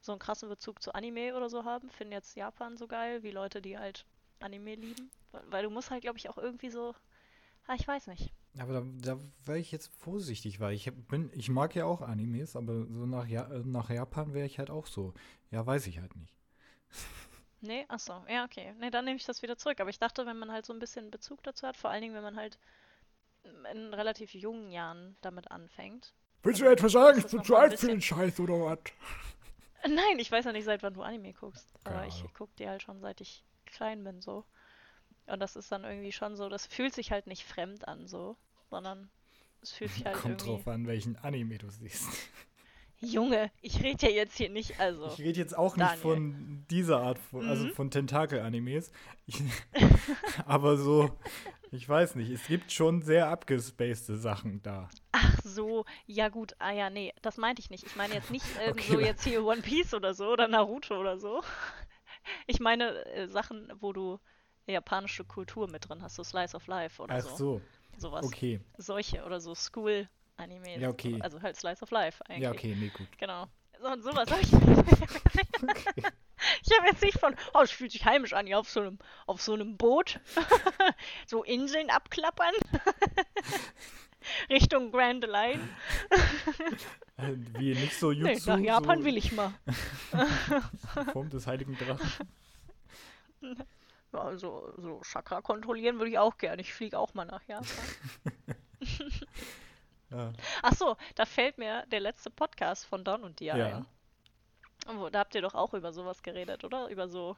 Speaker 3: so einen krassen Bezug zu Anime oder so haben, finden jetzt Japan so geil, wie Leute, die halt Anime lieben. Weil, du musst halt, glaube ich, auch irgendwie so, ah, ich weiß nicht.
Speaker 2: Aber da, da wäre ich jetzt vorsichtig, weil ich bin, ich mag ja auch Animes, aber so nach, ja äh, nach Japan wäre ich halt auch so. Ja, weiß ich halt nicht.
Speaker 3: Nee, ach so, ja, okay. Nee, dann nehme ich das wieder zurück. Aber ich dachte, wenn man halt so ein bisschen Bezug dazu hat, vor allen Dingen, wenn man halt in relativ jungen Jahren damit anfängt.
Speaker 1: Willst du etwa sagen, ich bin zu alt für den Scheiß oder was?
Speaker 3: Nein, ich weiß ja nicht, seit wann du Anime guckst. Aber ich gucke die halt schon seit ich klein bin, so. Und das ist dann irgendwie schon so, das fühlt sich halt nicht fremd an, so, sondern es fühlt sich halt
Speaker 2: Kommt
Speaker 3: irgendwie.
Speaker 2: drauf an, welchen Anime du siehst.
Speaker 3: Junge, ich rede ja jetzt hier nicht, also.
Speaker 2: Ich rede jetzt auch nicht
Speaker 3: Daniel.
Speaker 2: von dieser Art, von, also
Speaker 3: Mhm.
Speaker 2: von Tentakel-Animes. Aber so, ich weiß nicht, es gibt schon sehr abgespacede Sachen da.
Speaker 3: Ach so, ja gut, ah ja, nee, das meinte ich nicht. Ich meine jetzt nicht ähm,
Speaker 2: Okay,
Speaker 3: so jetzt hier One Piece oder so oder Naruto oder so. Ich meine äh, Sachen, wo du japanische Kultur mit drin hast, so Slice of Life oder
Speaker 2: Ach
Speaker 3: so.
Speaker 2: so,
Speaker 3: Sowas.
Speaker 2: okay.
Speaker 3: Solche oder so School-Animes.
Speaker 2: Ja, okay.
Speaker 3: Also halt Slice of Life eigentlich.
Speaker 2: Ja, okay, nee, gut.
Speaker 3: Genau. So, und sowas habe ich. ich habe jetzt nicht von, oh, es fühlt sich heimisch an, hier auf so einem, auf so einem Boot. so Inseln abklappern. Richtung Grand Line.
Speaker 2: Äh, Wie nicht so
Speaker 3: Nee,
Speaker 2: Jutsu,
Speaker 3: nach Japan
Speaker 2: so
Speaker 3: will ich mal.
Speaker 2: Form des heiligen Drachen.
Speaker 3: Ja, so, so Chakra kontrollieren würde ich auch gerne. Ich fliege auch mal nach Japan.
Speaker 2: Ja.
Speaker 3: Ach so, da fällt mir der letzte Podcast von Don und dir
Speaker 2: Ja.
Speaker 3: ein. Da habt ihr doch auch über sowas geredet, oder? Über so.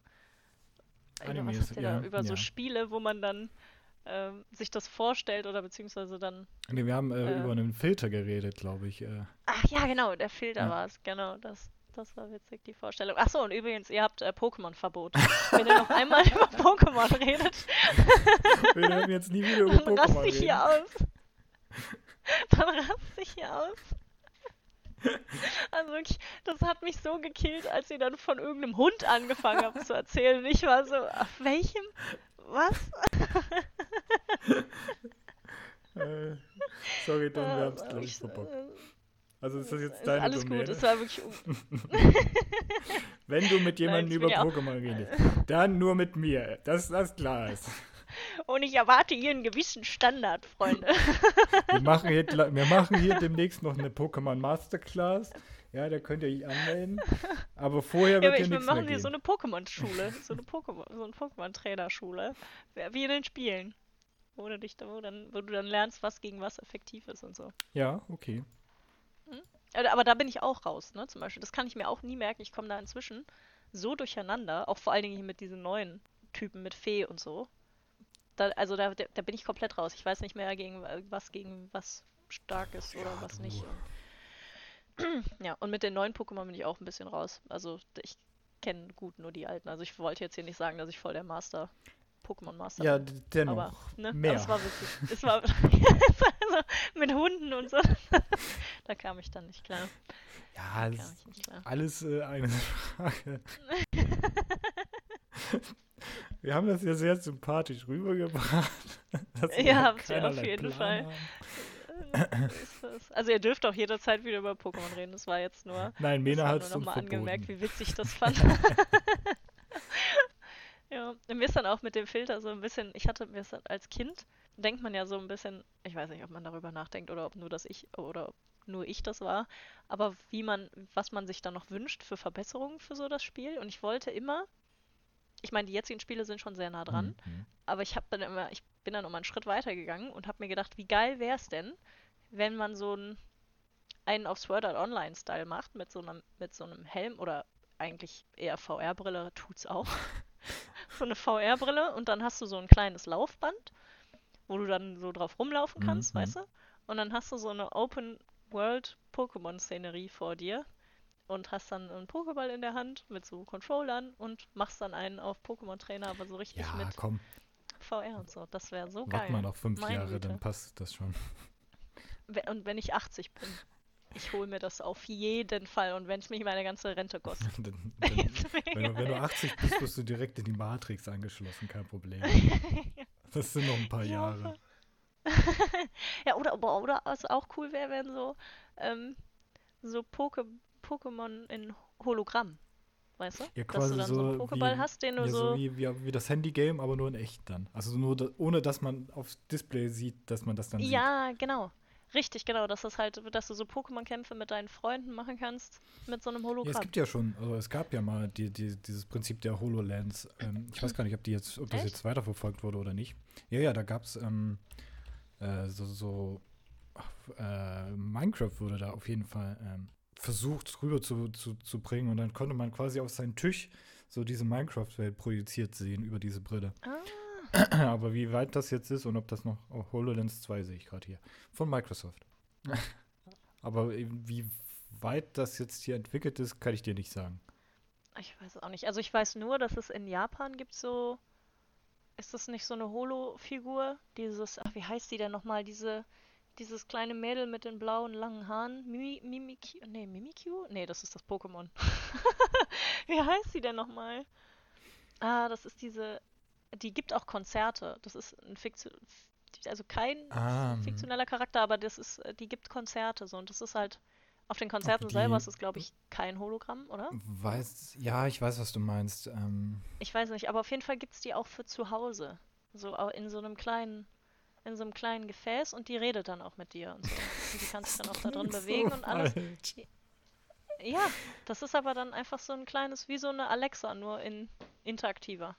Speaker 3: ihr da?
Speaker 2: ja,
Speaker 3: Über so. Spiele, wo man dann ähm, sich das vorstellt oder beziehungsweise dann.
Speaker 2: Nee, wir haben äh,
Speaker 3: Äh.
Speaker 2: über einen Filter geredet, glaube ich. Äh.
Speaker 3: Ach ja, genau, der Filter
Speaker 2: Ja.
Speaker 3: war es. Genau, das, das war witzig, die Vorstellung. Ach so, und übrigens, ihr habt äh, Pokémon-Verbot. Wenn ihr noch einmal über Pokémon redet,
Speaker 2: Wir werden jetzt nie wieder über Pokémon
Speaker 3: ich
Speaker 2: reden.
Speaker 3: hier aus. Dann raste ich hier aus. Also wirklich, das hat mich so gekillt, als ihr dann von irgendeinem Hund angefangen habt zu erzählen. Und ich war so, auf welchem? Was?
Speaker 2: Äh, sorry, Don, wir haben es, glaube ich, verbockt.
Speaker 3: äh,
Speaker 2: Also ist das jetzt
Speaker 3: ist
Speaker 2: deine
Speaker 3: alles
Speaker 2: Domäne?
Speaker 3: gut, es war wirklich.
Speaker 2: Wenn du mit jemandem über Pokémon redest, dann nur mit mir. Dass das klar ist.
Speaker 3: Und ich erwarte hier einen gewissen Standard, Freunde.
Speaker 2: Wir machen hier, wir machen hier demnächst noch eine Pokémon Masterclass. Ja, da könnt ihr euch anmelden. Aber vorher
Speaker 3: Ja,
Speaker 2: wird
Speaker 3: aber
Speaker 2: hier
Speaker 3: ich, wir machen hier so eine Pokémon-Schule. So eine Pokémon, so eine Pokémon-Trainerschule. Wie in den Spielen. Wo du, dich, wo, dann, wo du dann lernst, was gegen was effektiv ist und so.
Speaker 2: Ja, okay.
Speaker 3: Aber aber da bin ich auch raus, ne? Zum Beispiel. Das kann ich mir auch nie merken. Ich komme da inzwischen so durcheinander. Auch vor allen Dingen hier mit diesen neuen Typen mit Fee und so. Da, also da, da bin ich komplett raus. Ich weiß nicht mehr, gegen was gegen was stark ist oder
Speaker 2: Ja,
Speaker 3: was
Speaker 2: du.
Speaker 3: nicht. Ja, und mit den neuen Pokémon bin ich auch ein bisschen raus. Also ich kenne gut nur die alten. Also ich wollte jetzt hier nicht sagen, dass ich voll der Master, Pokémon Master
Speaker 2: Ja, dennoch.
Speaker 3: Aber, ne?
Speaker 2: mehr.
Speaker 3: Aber es war witzig. Es war also, mit Hunden und so. da kam ich dann nicht klar.
Speaker 2: ja,
Speaker 3: nicht klar.
Speaker 2: alles äh, eine Frage. Wir haben das ja sehr sympathisch rübergebracht.
Speaker 3: Ja,
Speaker 2: da
Speaker 3: habt ihr auf jeden
Speaker 2: Plan
Speaker 3: Fall. Äh. Also ihr dürft auch jederzeit wieder über Pokémon reden. Das war jetzt nur,
Speaker 2: Nein, Mena hat es
Speaker 3: nochmal angemerkt, wie witzig ich das fand. ja, mir ist dann auch mit dem Filter so ein bisschen, ich hatte mir als Kind, denkt man ja so ein bisschen, ich weiß nicht, ob man darüber nachdenkt oder ob nur das ich oder nur ich das war, aber wie man, was man sich dann noch wünscht für Verbesserungen für so das Spiel. Und ich wollte immer, ich meine, die jetzigen Spiele sind schon sehr nah dran,
Speaker 2: Mhm.
Speaker 3: aber ich habe dann immer, ich bin dann um einen Schritt weiter gegangen und habe mir gedacht, wie geil wäre es denn, wenn man so einen, einen auf Sword Art Online Style macht mit so einem mit so einem Helm oder eigentlich eher VR-Brille, tut's auch. so eine VR-Brille und dann hast du so ein kleines Laufband, wo du dann so drauf rumlaufen kannst,
Speaker 2: Mhm.
Speaker 3: weißt du? Und dann hast du so eine Open-World-Pokémon-Szenerie vor dir und hast dann einen Pokéball in der Hand mit so Controllern und machst dann einen auf Pokémon-Trainer, aber so richtig
Speaker 2: Ja,
Speaker 3: mit
Speaker 2: komm,
Speaker 3: VR und so. Das wäre so
Speaker 2: warte
Speaker 3: geil.
Speaker 2: mal noch fünf
Speaker 3: Meine
Speaker 2: Jahre,
Speaker 3: Güte.
Speaker 2: dann passt das schon.
Speaker 3: Und wenn ich 80 bin, ich hole mir das auf jeden Fall. Und wenn es mich meine ganze Rente kostet.
Speaker 2: dann, dann, wenn, du, wenn du
Speaker 3: egal.
Speaker 2: 80 bist, wirst du direkt in die Matrix angeschlossen, kein Problem. Das sind noch ein paar
Speaker 3: Ja.
Speaker 2: Jahre.
Speaker 3: ja, oder, oder, oder was auch cool wäre, wären so, ähm, so Poke Pokémon in Hologramm. Weißt du?
Speaker 2: Ja,
Speaker 3: Dass du
Speaker 2: quasi
Speaker 3: dann so einen
Speaker 2: so
Speaker 3: Pokéball
Speaker 2: wie-
Speaker 3: hast, den du
Speaker 2: Ja,
Speaker 3: so.
Speaker 2: so wie, wie, wie das Handy-Game, aber nur in echt dann. Also nur, da, ohne dass man aufs Display sieht, dass man das dann sieht.
Speaker 3: Ja, genau. Richtig, genau. Dass das halt, dass du so Pokémon-Kämpfe mit deinen Freunden machen kannst mit so einem
Speaker 2: Ja, es
Speaker 3: Hologramm.
Speaker 2: gibt ja schon, also es gab ja mal die, die, dieses Prinzip der HoloLens. Ähm, ich weiß gar nicht, ob, die jetzt, ob das
Speaker 3: Echt?
Speaker 2: jetzt weiterverfolgt wurde oder nicht. Ja, ja, da gab es ähm, äh, so, so ach, äh, Minecraft wurde da auf jeden Fall ähm, versucht rüber zu, zu, zu bringen und dann konnte man quasi auf seinen Tisch so diese Minecraft-Welt projiziert sehen über diese Brille.
Speaker 3: Ah,
Speaker 2: Aber wie weit das jetzt ist und ob das noch oh, HoloLens 2 sehe ich gerade hier. Von Microsoft. Aber wie weit das jetzt hier entwickelt ist, kann ich dir nicht sagen.
Speaker 3: ich weiß es auch nicht. Also ich weiß nur, dass es in Japan gibt so. Ist das nicht so eine Holo-Figur? Dieses, ach, wie heißt die denn nochmal? Diese, dieses kleine Mädel mit den blauen langen Haaren. Mimi, Mimikyu? Nee, Mimikyu? Nee, das ist das Pokémon. wie heißt die denn nochmal? Ah, das ist diese. Die gibt auch Konzerte. Das ist ein Fiktion. Also kein
Speaker 2: Ah, hm.
Speaker 3: fiktioneller Charakter, aber das ist, die gibt Konzerte so. Und das ist halt. Auf den Konzerten
Speaker 2: die-
Speaker 3: selber ist es, glaube ich, kein Hologramm, oder?
Speaker 2: Weiß, ja, ich weiß, was du meinst. Ähm,
Speaker 3: Ich weiß nicht, aber auf jeden Fall gibt es die auch für zu Hause. So in so einem kleinen, in so einem kleinen Gefäß und die redet dann auch mit dir und so. Und die kannst du dann auch da drin
Speaker 2: so
Speaker 3: bewegen und alles.
Speaker 2: falsch.
Speaker 3: Ja, das ist aber dann einfach so ein kleines, wie so eine Alexa, nur in interaktiver.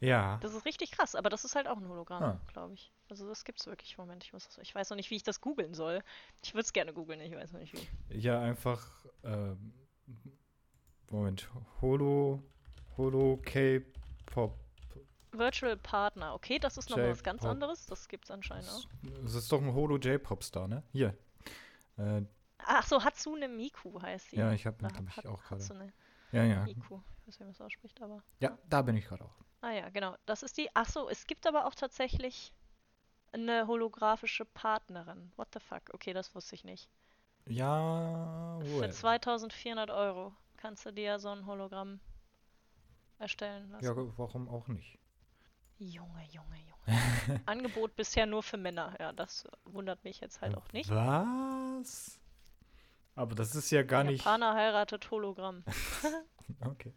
Speaker 2: Ja.
Speaker 3: Das ist richtig krass, aber das ist halt auch ein Hologramm,
Speaker 2: Ah.
Speaker 3: glaube ich. Also das gibt's wirklich. Moment, ich muss das, ich weiß noch nicht, wie ich das googeln soll. Ich würde es gerne googeln, ich weiß noch nicht wie.
Speaker 2: Ja, einfach. Ähm, Moment. Holo. Holo K-Pop.
Speaker 3: Virtual Partner, okay, das ist nochmal was ganz anderes. Das gibt's anscheinend auch.
Speaker 2: Das ist doch ein Holo J-Pop-Star, ne? Hier. Äh,
Speaker 3: Ach so, Hatsune Miku heißt sie.
Speaker 2: ja, ich habe glaube ich auch gerade.
Speaker 3: Hatsune
Speaker 2: Ja, ja.
Speaker 3: Miku. Ich weiß nicht, wie man das ausspricht, aber.
Speaker 2: Ja, da bin ich gerade auch.
Speaker 3: Ah ja, genau. Das ist die. Ach so, es gibt aber auch tatsächlich eine holographische Partnerin. What the fuck? Okay, das wusste ich nicht.
Speaker 2: Ja,
Speaker 3: Für
Speaker 2: well.
Speaker 3: 2400 Euro kannst du dir so ein Hologramm erstellen lassen.
Speaker 2: Ja, warum auch nicht?
Speaker 3: Junge, Junge, Junge. Angebot bisher nur für Männer. Ja, das wundert mich jetzt halt auch nicht.
Speaker 2: Was? Aber das ist ja gar nicht.
Speaker 3: Japaner heiratet Hologramm.
Speaker 2: Okay.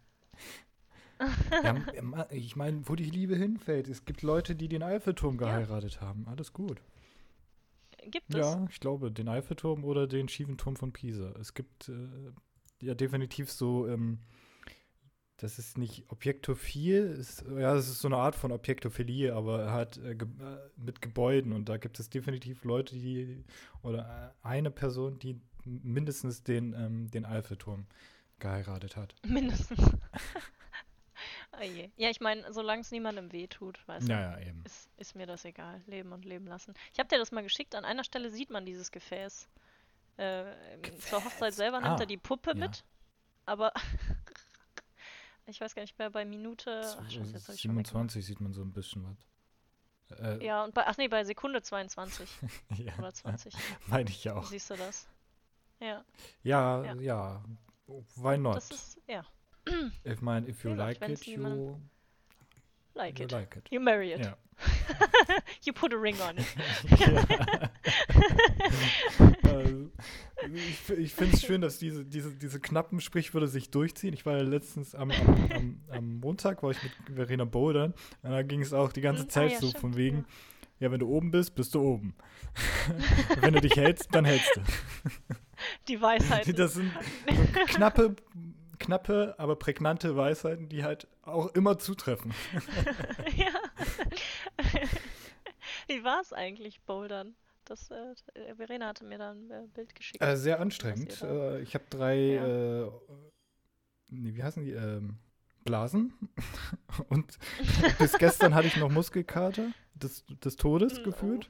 Speaker 2: ja, ich meine, wo die Liebe hinfällt. Es gibt Leute, die den Eiffelturm geheiratet haben. Alles gut.
Speaker 3: Gibt es?
Speaker 2: Ja, ich glaube, den Eiffelturm oder den schiefen Turm von Pisa. Es gibt äh, ja definitiv so, ähm, das ist nicht Objektophil, ist, ja, es ist so eine Art von Objektophilie, aber halt äh, ge äh, mit Gebäuden. Und da gibt es definitiv Leute, die, oder äh, eine Person, die mindestens den, ähm, den Eiffelturm geheiratet hat.
Speaker 3: Mindestens. oh je. Ja, ich meine, solange es niemandem wehtut, weißt du.
Speaker 2: Ja, ja, eben.
Speaker 3: Ist, ist mir das egal. Leben und leben lassen. Ich habe dir das mal geschickt. An einer Stelle sieht man dieses Gefäß. Äh, zur Hochzeit selber nimmt
Speaker 2: Ah,
Speaker 3: er die Puppe
Speaker 2: ja.
Speaker 3: mit. Aber ich weiß gar nicht mehr, bei Minute. Ach, scheiße, jetzt hab ich schon weggemacht.
Speaker 2: 27 sieht man so ein bisschen was. Äh,
Speaker 3: Ja, und bei, ach nee, bei Sekunde 22
Speaker 2: ja,
Speaker 3: oder 20.
Speaker 2: meine ich ja auch.
Speaker 3: Siehst du das? Ja,
Speaker 2: Ja,
Speaker 3: Ja.
Speaker 2: ja. Why not?
Speaker 3: das ist, ja,
Speaker 2: Ich meine, if you
Speaker 3: Ja,
Speaker 2: like it, you,
Speaker 3: like
Speaker 2: you
Speaker 3: it.
Speaker 2: like it.
Speaker 3: You marry it.
Speaker 2: Ja.
Speaker 3: you put a ring on it.
Speaker 2: Also, ich ich finde es schön, dass diese, diese, diese knappen Sprichwörter sich durchziehen. Ich war ja letztens am, am, am, Montag, war ich mit Verena bouldern und da ging es auch die ganze
Speaker 3: Hm, ah
Speaker 2: Zeit
Speaker 3: ja,
Speaker 2: so
Speaker 3: stimmt,
Speaker 2: von wegen, ja. wenn du oben bist, bist du oben. Wenn du dich hältst, dann hältst du.
Speaker 3: Die Weisheit.
Speaker 2: Das sind so knappe, knappe, aber prägnante Weisheiten, die halt auch immer zutreffen.
Speaker 3: ja. Wie war es eigentlich, Bouldern? Das, äh, äh, Verena hatte mir da ein äh, Bild geschickt.
Speaker 2: Äh, sehr anstrengend. Äh, ich habe drei
Speaker 3: Ja.
Speaker 2: äh, nee, wie heißen die? Ähm, Blasen. Und bis gestern hatte ich noch Muskelkater des, des Todes
Speaker 3: Mm,
Speaker 2: gefühlt.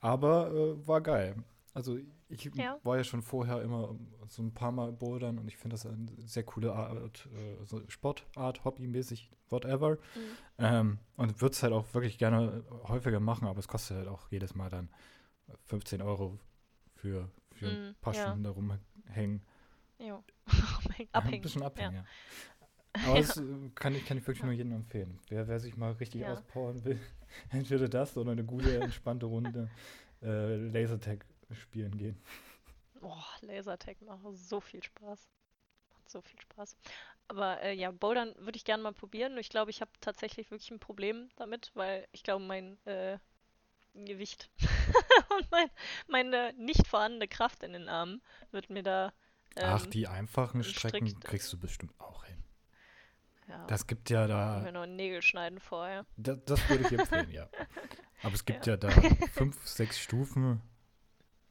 Speaker 2: Aber war geil. Also ich
Speaker 3: Ja.
Speaker 2: war ja schon vorher immer so ein paar Mal bouldern und ich finde das eine sehr coole Art, äh, so Sportart, hobbymäßig, whatever.
Speaker 3: Mhm.
Speaker 2: Ähm, und würde es halt auch wirklich gerne häufiger machen, aber es kostet halt auch jedes Mal dann 15 Euro für, für ein
Speaker 3: Mm,
Speaker 2: paar
Speaker 3: ja.
Speaker 2: Stunden da rumhängen. Ein
Speaker 3: Abhängen.
Speaker 2: bisschen abhängen,
Speaker 3: Ja.
Speaker 2: ja. Aber das kann ich, kann ich wirklich nur jedem empfehlen. Wer, wer sich mal richtig
Speaker 3: Ja.
Speaker 2: auspowern will, entweder das oder eine gute, entspannte Runde äh, Lasertag spielen gehen.
Speaker 3: Boah, Lasertag macht so viel Spaß. Macht so viel Spaß. Aber äh, ja, Bouldern würde ich gerne mal probieren. Ich glaube, ich habe tatsächlich wirklich ein Problem damit, weil ich glaube, mein äh, Gewicht und mein, meine nicht vorhandene Kraft in den Armen wird mir da.
Speaker 2: Ach,
Speaker 3: ähm,
Speaker 2: die einfachen Strecken
Speaker 3: strikt-
Speaker 2: kriegst du bestimmt auch hin.
Speaker 3: ja,
Speaker 2: Das gibt ja
Speaker 3: mir
Speaker 2: da,
Speaker 3: noch Nägel schneiden vorher.
Speaker 2: das, das würde ich empfehlen, ja. Aber es gibt ja, da fünf, sechs Stufen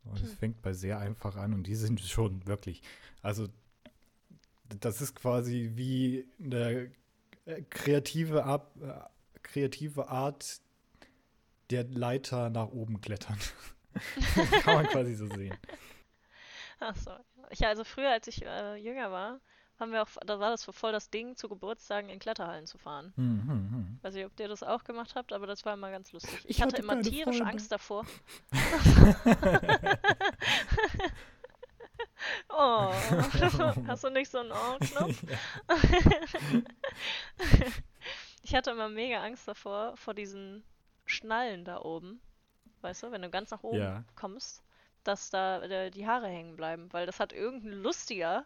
Speaker 2: und es
Speaker 3: Hm.
Speaker 2: fängt bei sehr einfach an und die sind schon wirklich, also das ist quasi wie eine äh, kreative, Ab, äh, kreative Art der Leiter nach oben klettern. Kann man quasi so sehen.
Speaker 3: Ach so. ja. Ich also früher, als ich äh, jünger war, haben wir auch, da war das voll das Ding, zu Geburtstagen in Kletterhallen zu fahren.
Speaker 2: Hm, hm, hm.
Speaker 3: Weiß nicht, ob ihr das auch gemacht habt, aber das war immer ganz lustig. Ich,
Speaker 2: Ich
Speaker 3: hatte
Speaker 2: hatte
Speaker 3: immer tierisch
Speaker 2: Freunde.
Speaker 3: Angst davor. oh, hast du nicht so einen Oh-Knopf? Ich hatte immer mega Angst davor, vor diesen Schnallen da oben. Weißt du, wenn du ganz nach oben
Speaker 2: Ja.
Speaker 3: kommst, dass da äh, die Haare hängen bleiben. Weil das hat irgendein lustiger,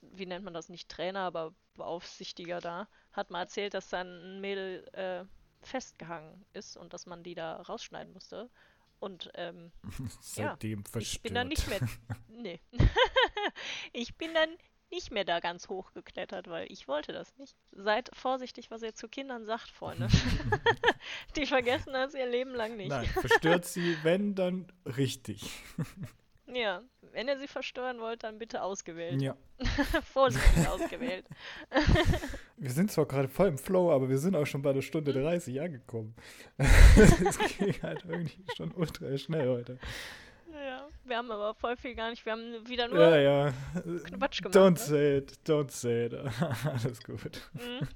Speaker 3: wie nennt man das, nicht Trainer, aber Beaufsichtiger da, hat mal erzählt, dass dann ein Mädel äh, festgehangen ist und dass man die da rausschneiden musste. Und ähm,
Speaker 2: Seitdem verstört.
Speaker 3: ich bin dann nicht mehr. Nee. ich bin dann nicht mehr da ganz hoch geklettert, weil ich wollte das nicht. Seid vorsichtig, was ihr zu Kindern sagt, Freunde. Die vergessen das ihr Leben lang nicht.
Speaker 2: Nein, verstört sie, wenn, dann richtig.
Speaker 3: Ja, wenn ihr sie verstören wollt, dann bitte ausgewählt.
Speaker 2: Ja.
Speaker 3: Vorsichtig ausgewählt.
Speaker 2: Wir sind zwar gerade voll im Flow, aber wir sind auch schon bei der Stunde 30 angekommen. Es ging halt irgendwie schon ultra schnell heute.
Speaker 3: Ja, wir haben aber voll viel gar nicht. Wir haben wieder nur
Speaker 2: Ja, ja.
Speaker 3: Quatsch gemacht.
Speaker 2: Don't
Speaker 3: ne?
Speaker 2: say it, don't say it. Alles gut.
Speaker 3: Mhm.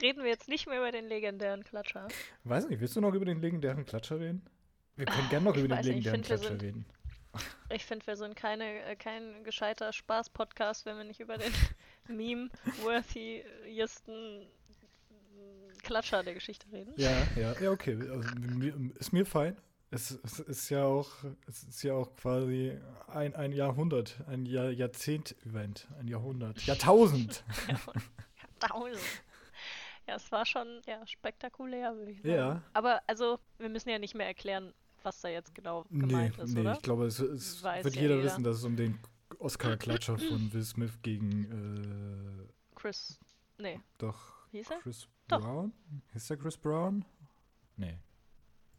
Speaker 3: Reden wir jetzt nicht mehr über den legendären Klatscher.
Speaker 2: Weiß nicht, willst du noch über den legendären Klatscher reden? Wir können gerne noch über den legendären Klatscher reden.
Speaker 3: Ich finde, wir sind keine, äh, kein gescheiter Spaß-Podcast, wenn wir nicht über den meme-worthiesten Klatscher der Geschichte reden.
Speaker 2: Ja, ja, ja, okay. Also, ist mir fein. Es, es ist ja auch, es ist ja auch quasi ein, ein Jahrhundert, ein Jahr, Jahrzehnt-Event, ein Jahrhundert, Jahrtausend.
Speaker 3: Tausend. Ja, es war schon ja, spektakulär, würde ich sagen.
Speaker 2: Ja.
Speaker 3: Aber also, wir müssen ja nicht mehr erklären, was da jetzt genau
Speaker 2: Nee,
Speaker 3: gemeint ist,
Speaker 2: nee,
Speaker 3: oder?
Speaker 2: ich glaube, es, es wird
Speaker 3: ja
Speaker 2: jeder
Speaker 3: jeder.
Speaker 2: wissen, dass es um den Oscar-Klatscher von Will Smith gegen, äh,
Speaker 3: Chris. Nee,
Speaker 2: doch,
Speaker 3: hieß er?
Speaker 2: Chris
Speaker 3: Doch.
Speaker 2: Brown? Ist der Chris Brown? Nee,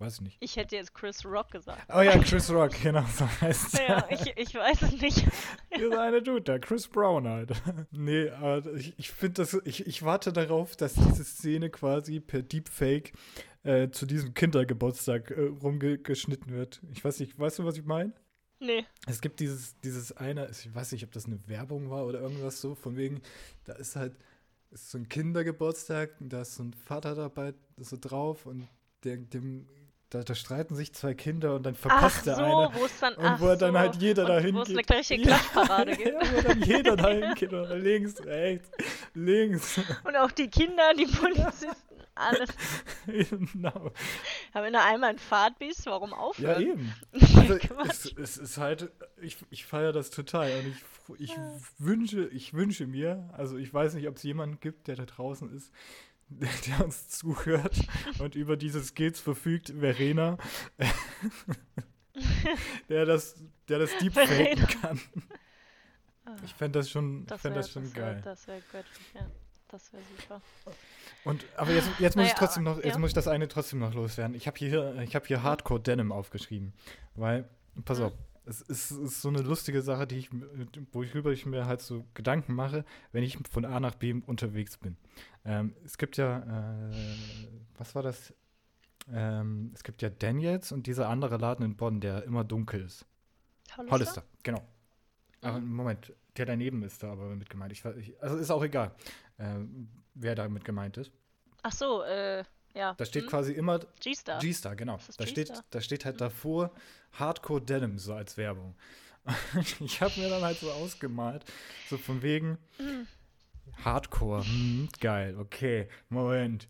Speaker 2: weiß ich nicht.
Speaker 3: Ich hätte jetzt Chris Rock gesagt.
Speaker 2: Oh ja, Chris Rock, genau, so heißt er.
Speaker 3: Ja, ich, ich weiß es nicht.
Speaker 2: Ihr eine Dude, der Chris Brown halt. nee, aber ich, ich finde das, ich, ich warte darauf, dass diese Szene quasi per Deepfake äh, zu diesem Kindergeburtstag äh, rumgeschnitten wird. Ich weiß nicht, weißt du, was ich meine?
Speaker 3: Nee.
Speaker 2: Es gibt dieses, dieses eine, ich weiß nicht, ob das eine Werbung war oder irgendwas so, von wegen, da ist halt ist so ein Kindergeburtstag, da ist so ein Vater dabei so drauf und der, dem, da, da streiten sich zwei Kinder und dann
Speaker 3: Ach
Speaker 2: verpasst der
Speaker 3: so,
Speaker 2: eine.
Speaker 3: wo dann.
Speaker 2: Und
Speaker 3: ach
Speaker 2: wo dann
Speaker 3: so.
Speaker 2: halt jeder
Speaker 3: Und
Speaker 2: dahin
Speaker 3: Wo es eine
Speaker 2: geht.
Speaker 3: richtige
Speaker 2: Ja,
Speaker 3: Klatschparade gibt.
Speaker 2: Ja, wo dann jeder dahin geht. Oder links, rechts, links.
Speaker 3: Und auch die Kinder, die Polizisten, alles.
Speaker 2: genau.
Speaker 3: Aber wenn du einmal in Fahrt bist, warum
Speaker 2: Ja,
Speaker 3: aufhören?
Speaker 2: eben. Also, es, es ist halt, ich, ich feiere das total. Und ich, ich wünsche, ich wünsche mir, also ich weiß nicht, ob es jemanden gibt, der da draußen ist, der, uns zuhört und über diese Skills verfügt, Verena, der das, der das deepfaken kann.
Speaker 3: Ah,
Speaker 2: Ich fände das schon, ich
Speaker 3: das wäre
Speaker 2: das schon
Speaker 3: das wär,
Speaker 2: geil.
Speaker 3: das wär göttlich, ja. Das wäre super.
Speaker 2: Und, aber jetzt, jetzt muss ich
Speaker 3: Naja,
Speaker 2: trotzdem
Speaker 3: aber-
Speaker 2: noch, jetzt
Speaker 3: ja.
Speaker 2: muss ich das eine trotzdem noch loswerden. Ich habe hier, ich habe hier Hardcore Denim aufgeschrieben, weil, pass
Speaker 3: Mhm.
Speaker 2: auf, es ist, ist so eine lustige Sache, die ich, wo ich rüber ich mir halt so Gedanken mache, wenn ich von A nach B unterwegs bin. Ähm, es gibt ja, äh, was war das? Ähm, es gibt ja Daniels und dieser andere Laden in Bonn, der immer dunkel ist.
Speaker 3: Hollister?
Speaker 2: Hollister, genau. Aber Moment, der daneben ist da aber mit gemeint. Ich, ich, also ist auch egal, ähm, wer damit gemeint ist.
Speaker 3: Ach so, äh, ja.
Speaker 2: Da steht
Speaker 3: hm?
Speaker 2: quasi immer
Speaker 3: G-Star.
Speaker 2: G-Star, genau. Da steht, da steht halt davor Hardcore Denim so als Werbung. ich habe mir dann halt so ausgemalt, so von wegen
Speaker 3: Mhm.
Speaker 2: Hardcore, hm, geil, okay, Moment.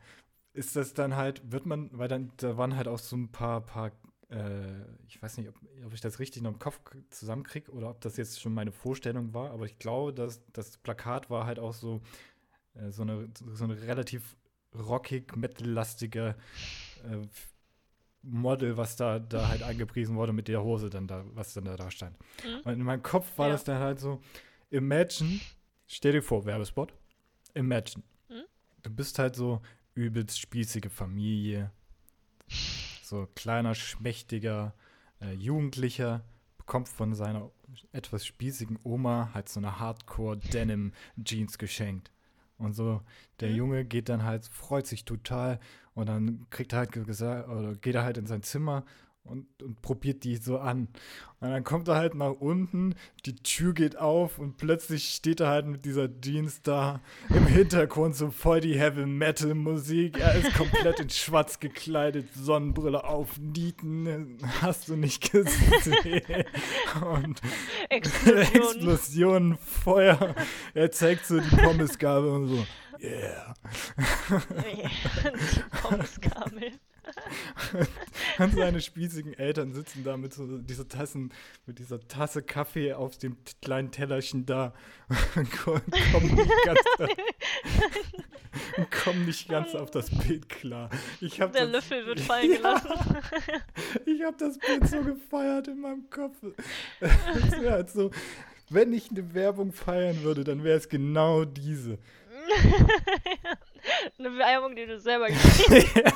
Speaker 2: Ist das dann halt, wird man, weil dann, da waren halt auch so ein paar, paar, äh, ich weiß nicht, ob, ob ich das richtig noch im Kopf zusammenkriege oder ob das jetzt schon meine Vorstellung war, aber ich glaube, dass das Plakat war halt auch so, äh, so, eine, so eine relativ rockig, metallastige äh, Model, was da, da halt angepriesen wurde mit der Hose dann da, was dann da, da stand.
Speaker 3: Mhm.
Speaker 2: Und in meinem Kopf war
Speaker 3: Ja.
Speaker 2: das dann halt so, imagine, stell dir vor, Werbespot, imagine.
Speaker 3: Mhm.
Speaker 2: Du bist halt so übelst spießige Familie, so kleiner, schmächtiger äh, Jugendlicher, bekommt von seiner etwas spießigen Oma halt so eine Hardcore-Denim-Jeans geschenkt. Und so, der
Speaker 3: Mhm.
Speaker 2: Junge geht dann halt, freut sich total und dann kriegt er halt gesagt, oder geht er halt in sein Zimmer und, und probiert die so an. Und dann kommt er halt nach unten, die Tür geht auf und plötzlich steht er halt mit dieser Jeans da im Hintergrund so voll die Heavy Metal Musik. Er ist komplett in schwarz gekleidet, Sonnenbrille auf, Nieten, hast du nicht gesehen. Und
Speaker 3: Explosion.
Speaker 2: Explosionen, Feuer. Er zeigt so die Pommesgabel und so. Yeah.
Speaker 3: Die Pommesgabel.
Speaker 2: Und seine spießigen Eltern sitzen da mit so dieser Tassen, mit dieser Tasse Kaffee auf dem kleinen Tellerchen da und ko- kommen nicht ganz, da, und kommen nicht ganz auf das Bild klar.
Speaker 3: Der
Speaker 2: das,
Speaker 3: Löffel wird fallen gelassen.
Speaker 2: Ich habe das Bild so gefeiert in meinem Kopf. Es wäre halt so, wenn ich eine Werbung feiern würde, dann wäre es genau diese.
Speaker 3: Eine Werbung, die du selber geschrieben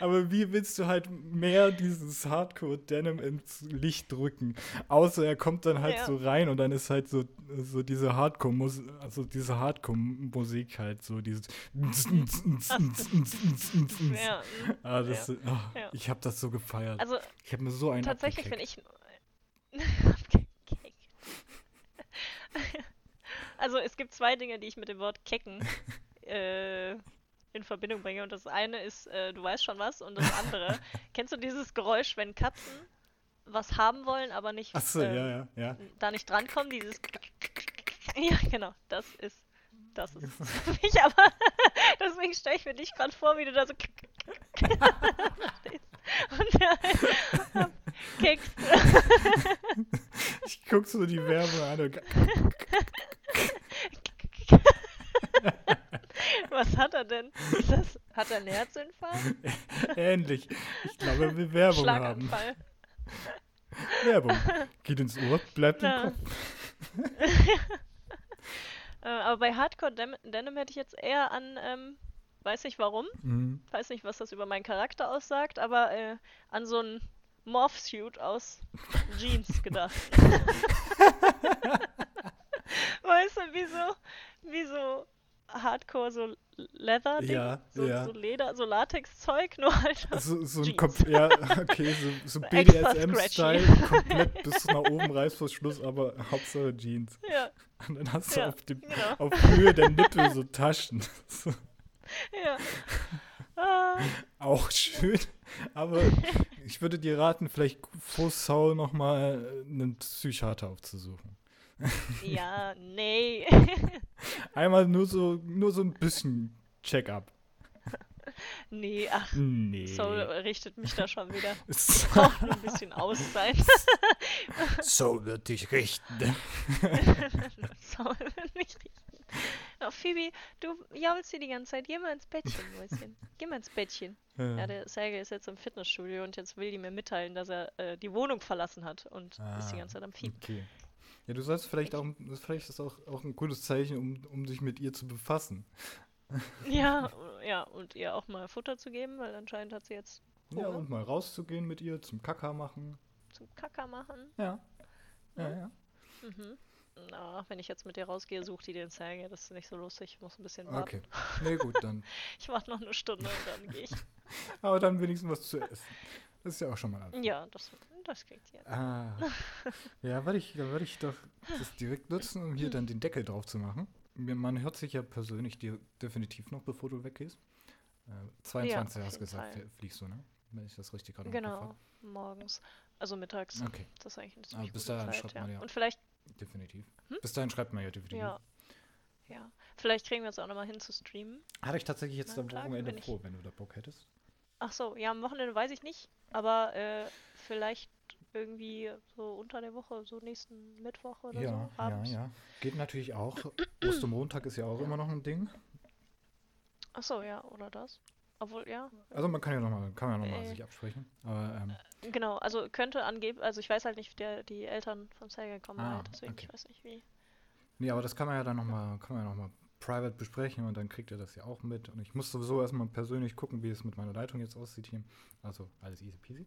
Speaker 2: Aber wie willst du halt mehr dieses Hardcore-Denim ins Licht drücken? Außer er kommt dann halt
Speaker 3: Ja.
Speaker 2: so rein und dann ist halt so, so diese Hardcore-Musik, also diese Hardcore-Musik halt so dieses.
Speaker 3: Ja,
Speaker 2: ah, das, oh,
Speaker 3: Ja.
Speaker 2: Ich habe das so gefeiert.
Speaker 3: also
Speaker 2: ich habe mir so einen
Speaker 3: tatsächlich, wenn ich. also es gibt zwei Dinge, die ich mit dem Wort kecken äh, in Verbindung bringe. Und das eine ist, äh, du weißt schon was, und das andere, kennst du dieses Geräusch, wenn Katzen was haben wollen, aber nicht
Speaker 2: Achso,
Speaker 3: ähm,
Speaker 2: ja, ja, ja.
Speaker 3: da nicht drankommen, dieses Ja, genau, das ist das ist für mich, aber deswegen stelle ich mir dich gerade vor, wie du da so und kickst.
Speaker 2: Ich guck so die Werbung an und
Speaker 3: Was hat er denn? Das, hat er einen Herzinfarkt?
Speaker 2: ähnlich. Ich glaube, er will Werbung haben. Werbung. Geht ins Ohr, bleibt im
Speaker 3: Na.
Speaker 2: Kopf.
Speaker 3: Äh, aber bei Hardcore Denim hätte ich jetzt eher an, ähm, weiß nicht warum,
Speaker 2: Mhm.
Speaker 3: weiß nicht, was das über meinen Charakter aussagt, aber äh, an so ein Morph-Suit aus Jeans gedacht. weißt du, wie so, wie so Hardcore, so Leather,
Speaker 2: Ja,
Speaker 3: so,
Speaker 2: ja.
Speaker 3: so Leder, so Latex-Zeug, nur halt aus
Speaker 2: So, so ein. Kopf, ja, okay, so, so BDSM-Style, komplett bis nach oben Reißverschluss, aber Hauptsache Jeans.
Speaker 3: Ja,
Speaker 2: Und dann hast du
Speaker 3: Ja,
Speaker 2: auf, dem,
Speaker 3: genau.
Speaker 2: auf Höhe der Nippel so Taschen.
Speaker 3: Ja. Ah,
Speaker 2: auch schön. Aber ich würde dir raten, vielleicht vor Saul nochmal einen Psychiater aufzusuchen.
Speaker 3: ja, nee.
Speaker 2: Einmal nur so, nur so ein bisschen Check-up.
Speaker 3: nee, ach,
Speaker 2: Nee.
Speaker 3: Soul richtet mich da schon wieder.
Speaker 2: So,
Speaker 3: Braucht nur ein bisschen Auszeit.
Speaker 2: so wird dich richten.
Speaker 3: Soul wird mich richten. Oh, Phoebe, du jaulst hier die ganze Zeit. Geh mal ins Bettchen, Mäuschen. Geh mal ins Bettchen. Ja, der Sergei ist jetzt im Fitnessstudio und jetzt will die mir mitteilen, dass er äh, die Wohnung verlassen hat und ist die
Speaker 2: Ah,
Speaker 3: ganze Zeit am Fiepen.
Speaker 2: Okay. Ja, du sollst vielleicht auch, vielleicht ist auch, auch ein gutes Zeichen, um, um sich mit ihr zu befassen.
Speaker 3: Ja, ja, und ihr auch mal Futter zu geben, weil anscheinend hat sie jetzt
Speaker 2: Ja,
Speaker 3: Hunger?
Speaker 2: und mal rauszugehen mit ihr, zum Kacker machen.
Speaker 3: Zum Kacker machen.
Speaker 2: Ja. Ja,
Speaker 3: Ja.
Speaker 2: ja.
Speaker 3: Mhm. Na, wenn ich jetzt mit dir rausgehe, sucht die den Zähne. Das ist nicht so lustig. Ich muss ein bisschen warten.
Speaker 2: Okay. Nee, gut, dann.
Speaker 3: Ich warte noch eine Stunde und dann gehe ich.
Speaker 2: Aber dann wenigstens was zu essen. Das ist ja auch schon mal ein.
Speaker 3: Ja, das, das kriegt ihr.
Speaker 2: Ah. Ja, werde ich, würde ich doch das direkt nutzen, um hier dann den Deckel drauf zu machen. Man hört sich ja persönlich dir definitiv noch, bevor du weggehst. Äh, 22
Speaker 3: auf
Speaker 2: hast du gesagt,
Speaker 3: Fall.
Speaker 2: flie- fliegst du, ne? Wenn ich das richtig gerade
Speaker 3: Genau, morgens. Also mittags.
Speaker 2: Okay,
Speaker 3: Das ist eigentlich eine
Speaker 2: Aber
Speaker 3: ziemlich
Speaker 2: bis
Speaker 3: gute
Speaker 2: dahin
Speaker 3: Zeit, ja.
Speaker 2: man ja.
Speaker 3: Und vielleicht,
Speaker 2: definitiv.
Speaker 3: Hm?
Speaker 2: Bis dahin schreibt man ja definitiv.
Speaker 3: ja. Ja. Vielleicht kriegen wir es auch nochmal hin zu streamen.
Speaker 2: Hatte ich tatsächlich jetzt am Wochenende
Speaker 3: ich-
Speaker 2: vor, wenn du da Bock hättest.
Speaker 3: Ach so, ja, am Wochenende weiß ich nicht. Aber äh, vielleicht irgendwie so unter der Woche, so nächsten Mittwoch oder
Speaker 2: Ja,
Speaker 3: so.
Speaker 2: ja,
Speaker 3: Abends.
Speaker 2: ja. Geht natürlich auch. Ostermontag ist ja auch immer noch ein Ding.
Speaker 3: Ach so, ja, oder das. Obwohl, ja.
Speaker 2: Also man kann ja nochmal, kann ja noch mal
Speaker 3: Äh.
Speaker 2: sich absprechen. Aber ähm,
Speaker 3: Genau, also könnte angeben, also ich weiß halt nicht, der, die Eltern von Sergei kommen
Speaker 2: Ah,
Speaker 3: halt, deswegen
Speaker 2: okay.
Speaker 3: ich weiß nicht wie.
Speaker 2: Nee, aber das kann man ja dann nochmal, kann man ja noch mal private besprechen und dann kriegt ihr das ja auch mit. Und ich muss sowieso erstmal persönlich gucken, wie es mit meiner Leitung jetzt aussieht hier. Also alles easy peasy.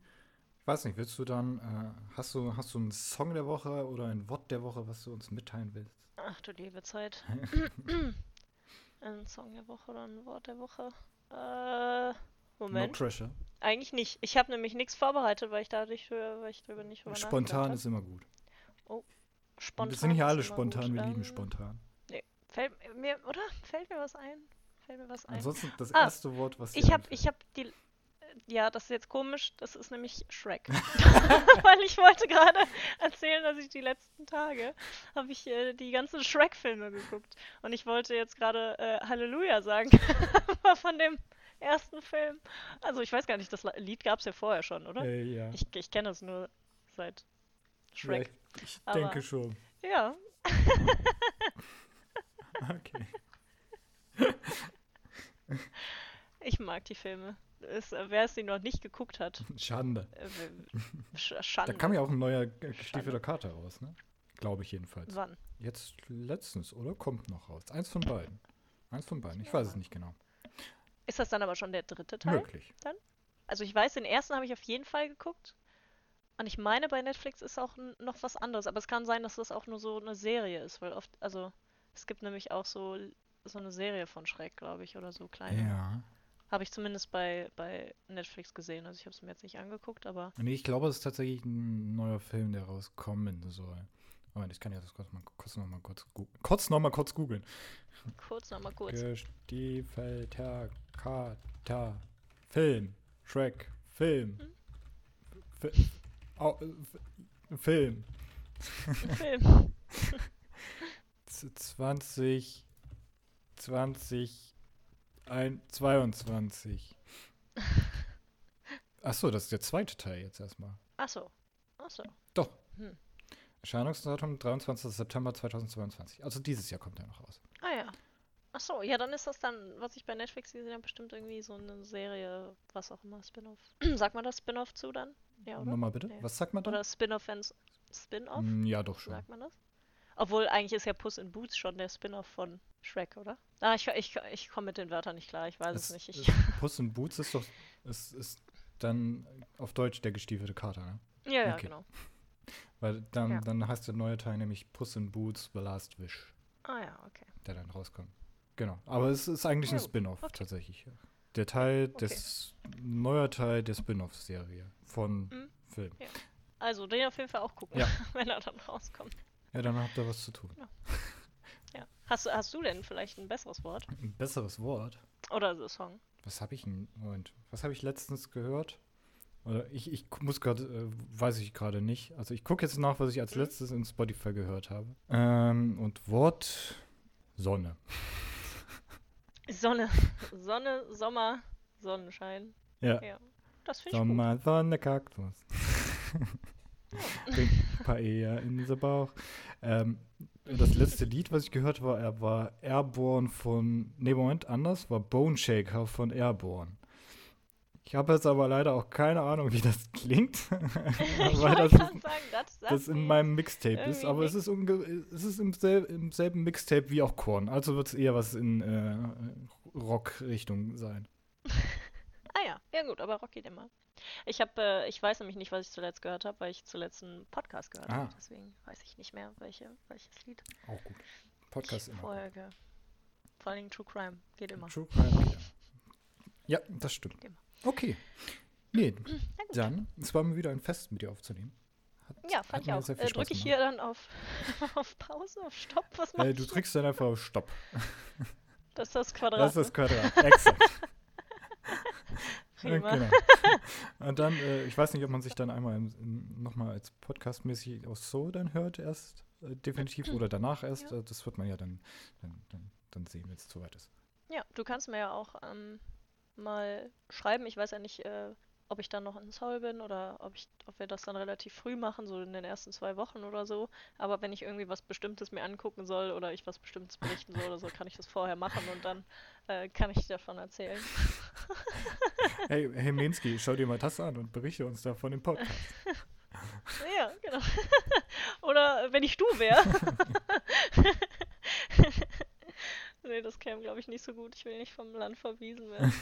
Speaker 2: Ich weiß nicht, willst du dann, äh, hast du, hast du einen Song der Woche oder ein Wort der Woche, was du uns mitteilen willst?
Speaker 3: Ach du liebe Zeit. ein Song der Woche oder ein Wort der Woche. Äh,
Speaker 2: No
Speaker 3: Moment.
Speaker 2: pressure.
Speaker 3: Eigentlich nicht. Ich habe nämlich nichts vorbereitet, weil ich dadurch, weil ich darüber nicht
Speaker 2: Spontan ist immer gut.
Speaker 3: hab. Spontan.
Speaker 2: wir sind
Speaker 3: ist
Speaker 2: alle spontan,
Speaker 3: gut.
Speaker 2: wir lieben
Speaker 3: Ähm,
Speaker 2: spontan.
Speaker 3: Fällt mir, oder? Fällt mir was ein? Fällt mir was ein?
Speaker 2: Ansonsten das
Speaker 3: Ah,
Speaker 2: erste Wort, was
Speaker 3: Ich habe, ich habe die. äh, Ja, das ist jetzt komisch. Das ist nämlich Shrek. Weil ich wollte gerade erzählen, dass ich die letzten Tage habe ich äh, die ganzen Shrek-Filme geguckt und ich wollte jetzt gerade äh, Halleluja sagen, aber von dem ersten Film. Also ich weiß gar nicht, das Lied gab es ja vorher schon, oder?
Speaker 2: Äh, ja.
Speaker 3: Ich, ich kenne das nur seit Shrek.
Speaker 2: Ja, ich
Speaker 3: Aber-
Speaker 2: denke schon.
Speaker 3: Ja,
Speaker 2: Okay.
Speaker 3: ich mag die Filme. Es, wer es die noch nicht geguckt hat,
Speaker 2: Schande.
Speaker 3: äh, sch Schande.
Speaker 2: Da kam ja auch ein neuer äh, gestiefelter Kater raus, ne? Glaube ich jedenfalls.
Speaker 3: Wann?
Speaker 2: Jetzt letztens, oder? Kommt noch raus. Eins von beiden. Eins von beiden. Ich weiß es nicht genau.
Speaker 3: Ist das dann aber schon der dritte Teil?
Speaker 2: Möglich.
Speaker 3: Also ich weiß, den ersten habe ich auf jeden Fall geguckt. Und ich meine, bei Netflix ist auch noch was anderes. Aber es kann sein, dass das auch nur so eine Serie ist, weil oft, also es gibt nämlich auch so, so eine Serie von Schreck, glaube ich, oder so kleine.
Speaker 2: Ja.
Speaker 3: Habe ich zumindest bei, bei Netflix gesehen. Also ich habe es mir jetzt nicht angeguckt, aber
Speaker 2: Nee, ich glaube, es ist tatsächlich ein neuer Film, der rauskommen soll. Moment, ich kann ja das kurz, mal, kurz noch mal kurz googeln. Kurz noch mal kurz googeln.
Speaker 3: kurz nochmal kurz.
Speaker 2: Gestiefelter Kater. Film. Shrek. Film.
Speaker 3: Hm?
Speaker 2: Fi F- Film.
Speaker 3: Film.
Speaker 2: Z- 20. 20. Ein, 22. Achso, das ist der zweite Teil jetzt erstmal.
Speaker 3: Achso. Achso.
Speaker 2: Doch.
Speaker 3: Hm.
Speaker 2: Erscheinungsdatum 23. September 2022. Also dieses Jahr kommt er noch raus.
Speaker 3: Ah ja. Achso, ja, dann ist das dann, was ich bei Netflix gesehen habe, bestimmt irgendwie so eine Serie, was auch immer, Spin-off. Sagt man das Spin-off zu dann? Ja, oder?
Speaker 2: Nochmal bitte.
Speaker 3: Nee.
Speaker 2: Was sagt man da?
Speaker 3: Oder Spin-off Spin-off?
Speaker 2: Mm, Ja, doch schon.
Speaker 3: Sagt man das? Obwohl, eigentlich ist ja Puss in Boots schon der Spin-off von Shrek, oder? Ah, ich, ich, ich komme mit den Wörtern nicht klar, ich weiß es, nicht. Ich,
Speaker 2: es- Puss in Boots ist doch ist, ist dann auf Deutsch der gestiefelte Kater, ne?
Speaker 3: ja, ja,
Speaker 2: okay.
Speaker 3: genau.
Speaker 2: Weil dann,
Speaker 3: Ja.
Speaker 2: dann heißt der neue Teil nämlich Puss in Boots The Last Wish,
Speaker 3: Ah ja, okay.
Speaker 2: der dann rauskommt. Genau. Aber es ist eigentlich
Speaker 3: Ja,
Speaker 2: ein. Spin-off
Speaker 3: Okay.
Speaker 2: tatsächlich. Der Teil
Speaker 3: Okay.
Speaker 2: des neuer Teil der Spin-off-Serie von
Speaker 3: Mhm.
Speaker 2: Film.
Speaker 3: Also, den auf jeden Fall auch gucken,
Speaker 2: Ja.
Speaker 3: wenn er dann rauskommt.
Speaker 2: Ja, dann habt ihr was zu tun.
Speaker 3: Ja. Hast, du- hast du denn vielleicht ein besseres Wort?
Speaker 2: Ein besseres Wort.
Speaker 3: Oder so Song?
Speaker 2: Was habe ich denn? Moment. Was habe ich letztens gehört? Oder ich, ich muss gerade, äh, weiß ich gerade nicht. Also ich gucke jetzt nach, was ich als
Speaker 3: Mhm.
Speaker 2: letztes in Spotify gehört habe. Ähm, und Wort Sonne.
Speaker 3: Sonne. Sonne, Sommer, Sonnenschein.
Speaker 2: Ja.
Speaker 3: Ja. Das finde ich gut.
Speaker 2: Sommer, Sonne, Kaktus. Trink Paella in den Bauch. Ähm, das letzte Lied, was ich gehört habe, war, war Airborne von, nee, Moment, anders, war Bone Shaker von Airborne. Ich habe jetzt aber leider auch keine Ahnung, wie das klingt,
Speaker 3: ich
Speaker 2: weil das, ist,
Speaker 3: sagen, das,
Speaker 2: das in meinem Mixtape ist, aber es ist, unge es ist im, sel im selben Mixtape wie auch Korn, also wird es eher was in äh, Rock-Richtung sein.
Speaker 3: Ah ja, Ja gut, aber Rock geht immer. Ich habe, äh, ich weiß nämlich nicht, was ich zuletzt gehört habe, weil ich zuletzt einen Podcast gehört
Speaker 2: Ah.
Speaker 3: habe. Deswegen weiß ich nicht mehr, welche, welches Lied
Speaker 2: Auch gut. Podcast
Speaker 3: ich
Speaker 2: immer.
Speaker 3: vorher ge Vor Dingen True Crime geht immer.
Speaker 2: True Crime. wieder. Ja, das stimmt.
Speaker 3: Geht immer.
Speaker 2: Okay. Nee, dann, es war mir wieder ein Fest, mit dir aufzunehmen. Hat,
Speaker 3: Ja, fand ich auch. Äh, Drücke ich hier dann auf, auf Pause, auf Stopp? Was
Speaker 2: Äh, du drückst dann einfach auf Stopp.
Speaker 3: Das ist das Quadrat.
Speaker 2: Das ist das
Speaker 3: ne?
Speaker 2: Quadrat. Exakt. Ja,
Speaker 3: Prima.
Speaker 2: genau. Und dann, äh, ich weiß nicht, ob man sich dann einmal nochmal als podcastmäßig auch so dann hört, erst äh, definitiv oder danach erst.
Speaker 3: Ja.
Speaker 2: Äh, das wird man ja dann, dann, dann, dann sehen, wenn es soweit ist.
Speaker 3: Ja, du kannst mir ja auch ähm, mal schreiben. Ich weiß ja nicht, äh, ob ich dann noch in Seoul bin oder ob ich, ob wir das dann relativ früh machen, so in den ersten zwei Wochen oder so. Aber wenn ich irgendwie was Bestimmtes mir angucken soll oder ich was Bestimmtes berichten soll oder so, kann ich das vorher machen und dann äh, kann ich davon erzählen.
Speaker 2: Hey, hey Mensky, schau dir mal das an und berichte uns da von dem Podcast.
Speaker 3: Ja, genau. oder äh, wenn ich du wäre. nee, das käme, glaube ich, nicht so gut. Ich will nicht vom Land verwiesen werden.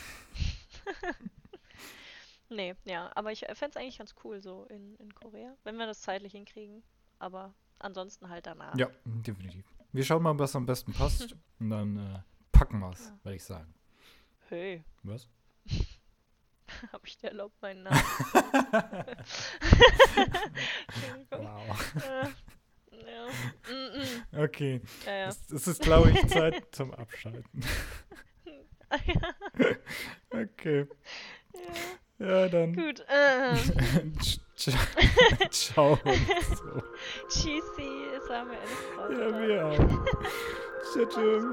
Speaker 3: nee, ja, aber ich fände es eigentlich ganz cool so in, in Korea, wenn wir das zeitlich hinkriegen. Aber ansonsten halt danach.
Speaker 2: Ja, definitiv. Wir schauen mal, was am besten passt. und dann äh, packen wir es,
Speaker 3: Ja.
Speaker 2: würde ich sagen.
Speaker 3: Hey,
Speaker 2: Was?
Speaker 3: habe ich dir erlaubt, meinen Namen?
Speaker 2: Wow.
Speaker 3: Äh, ja. Mm -mm.
Speaker 2: Okay.
Speaker 3: Ja.
Speaker 2: Es, es ist, glaube ich, Zeit zum Abschalten. Okay.
Speaker 3: ja.
Speaker 2: Ja, dann.
Speaker 3: Gut. Äh,
Speaker 2: Ciao. So.
Speaker 3: tschüssi, es war mir eine Freude.
Speaker 2: Ja, wir auch. Tschüss.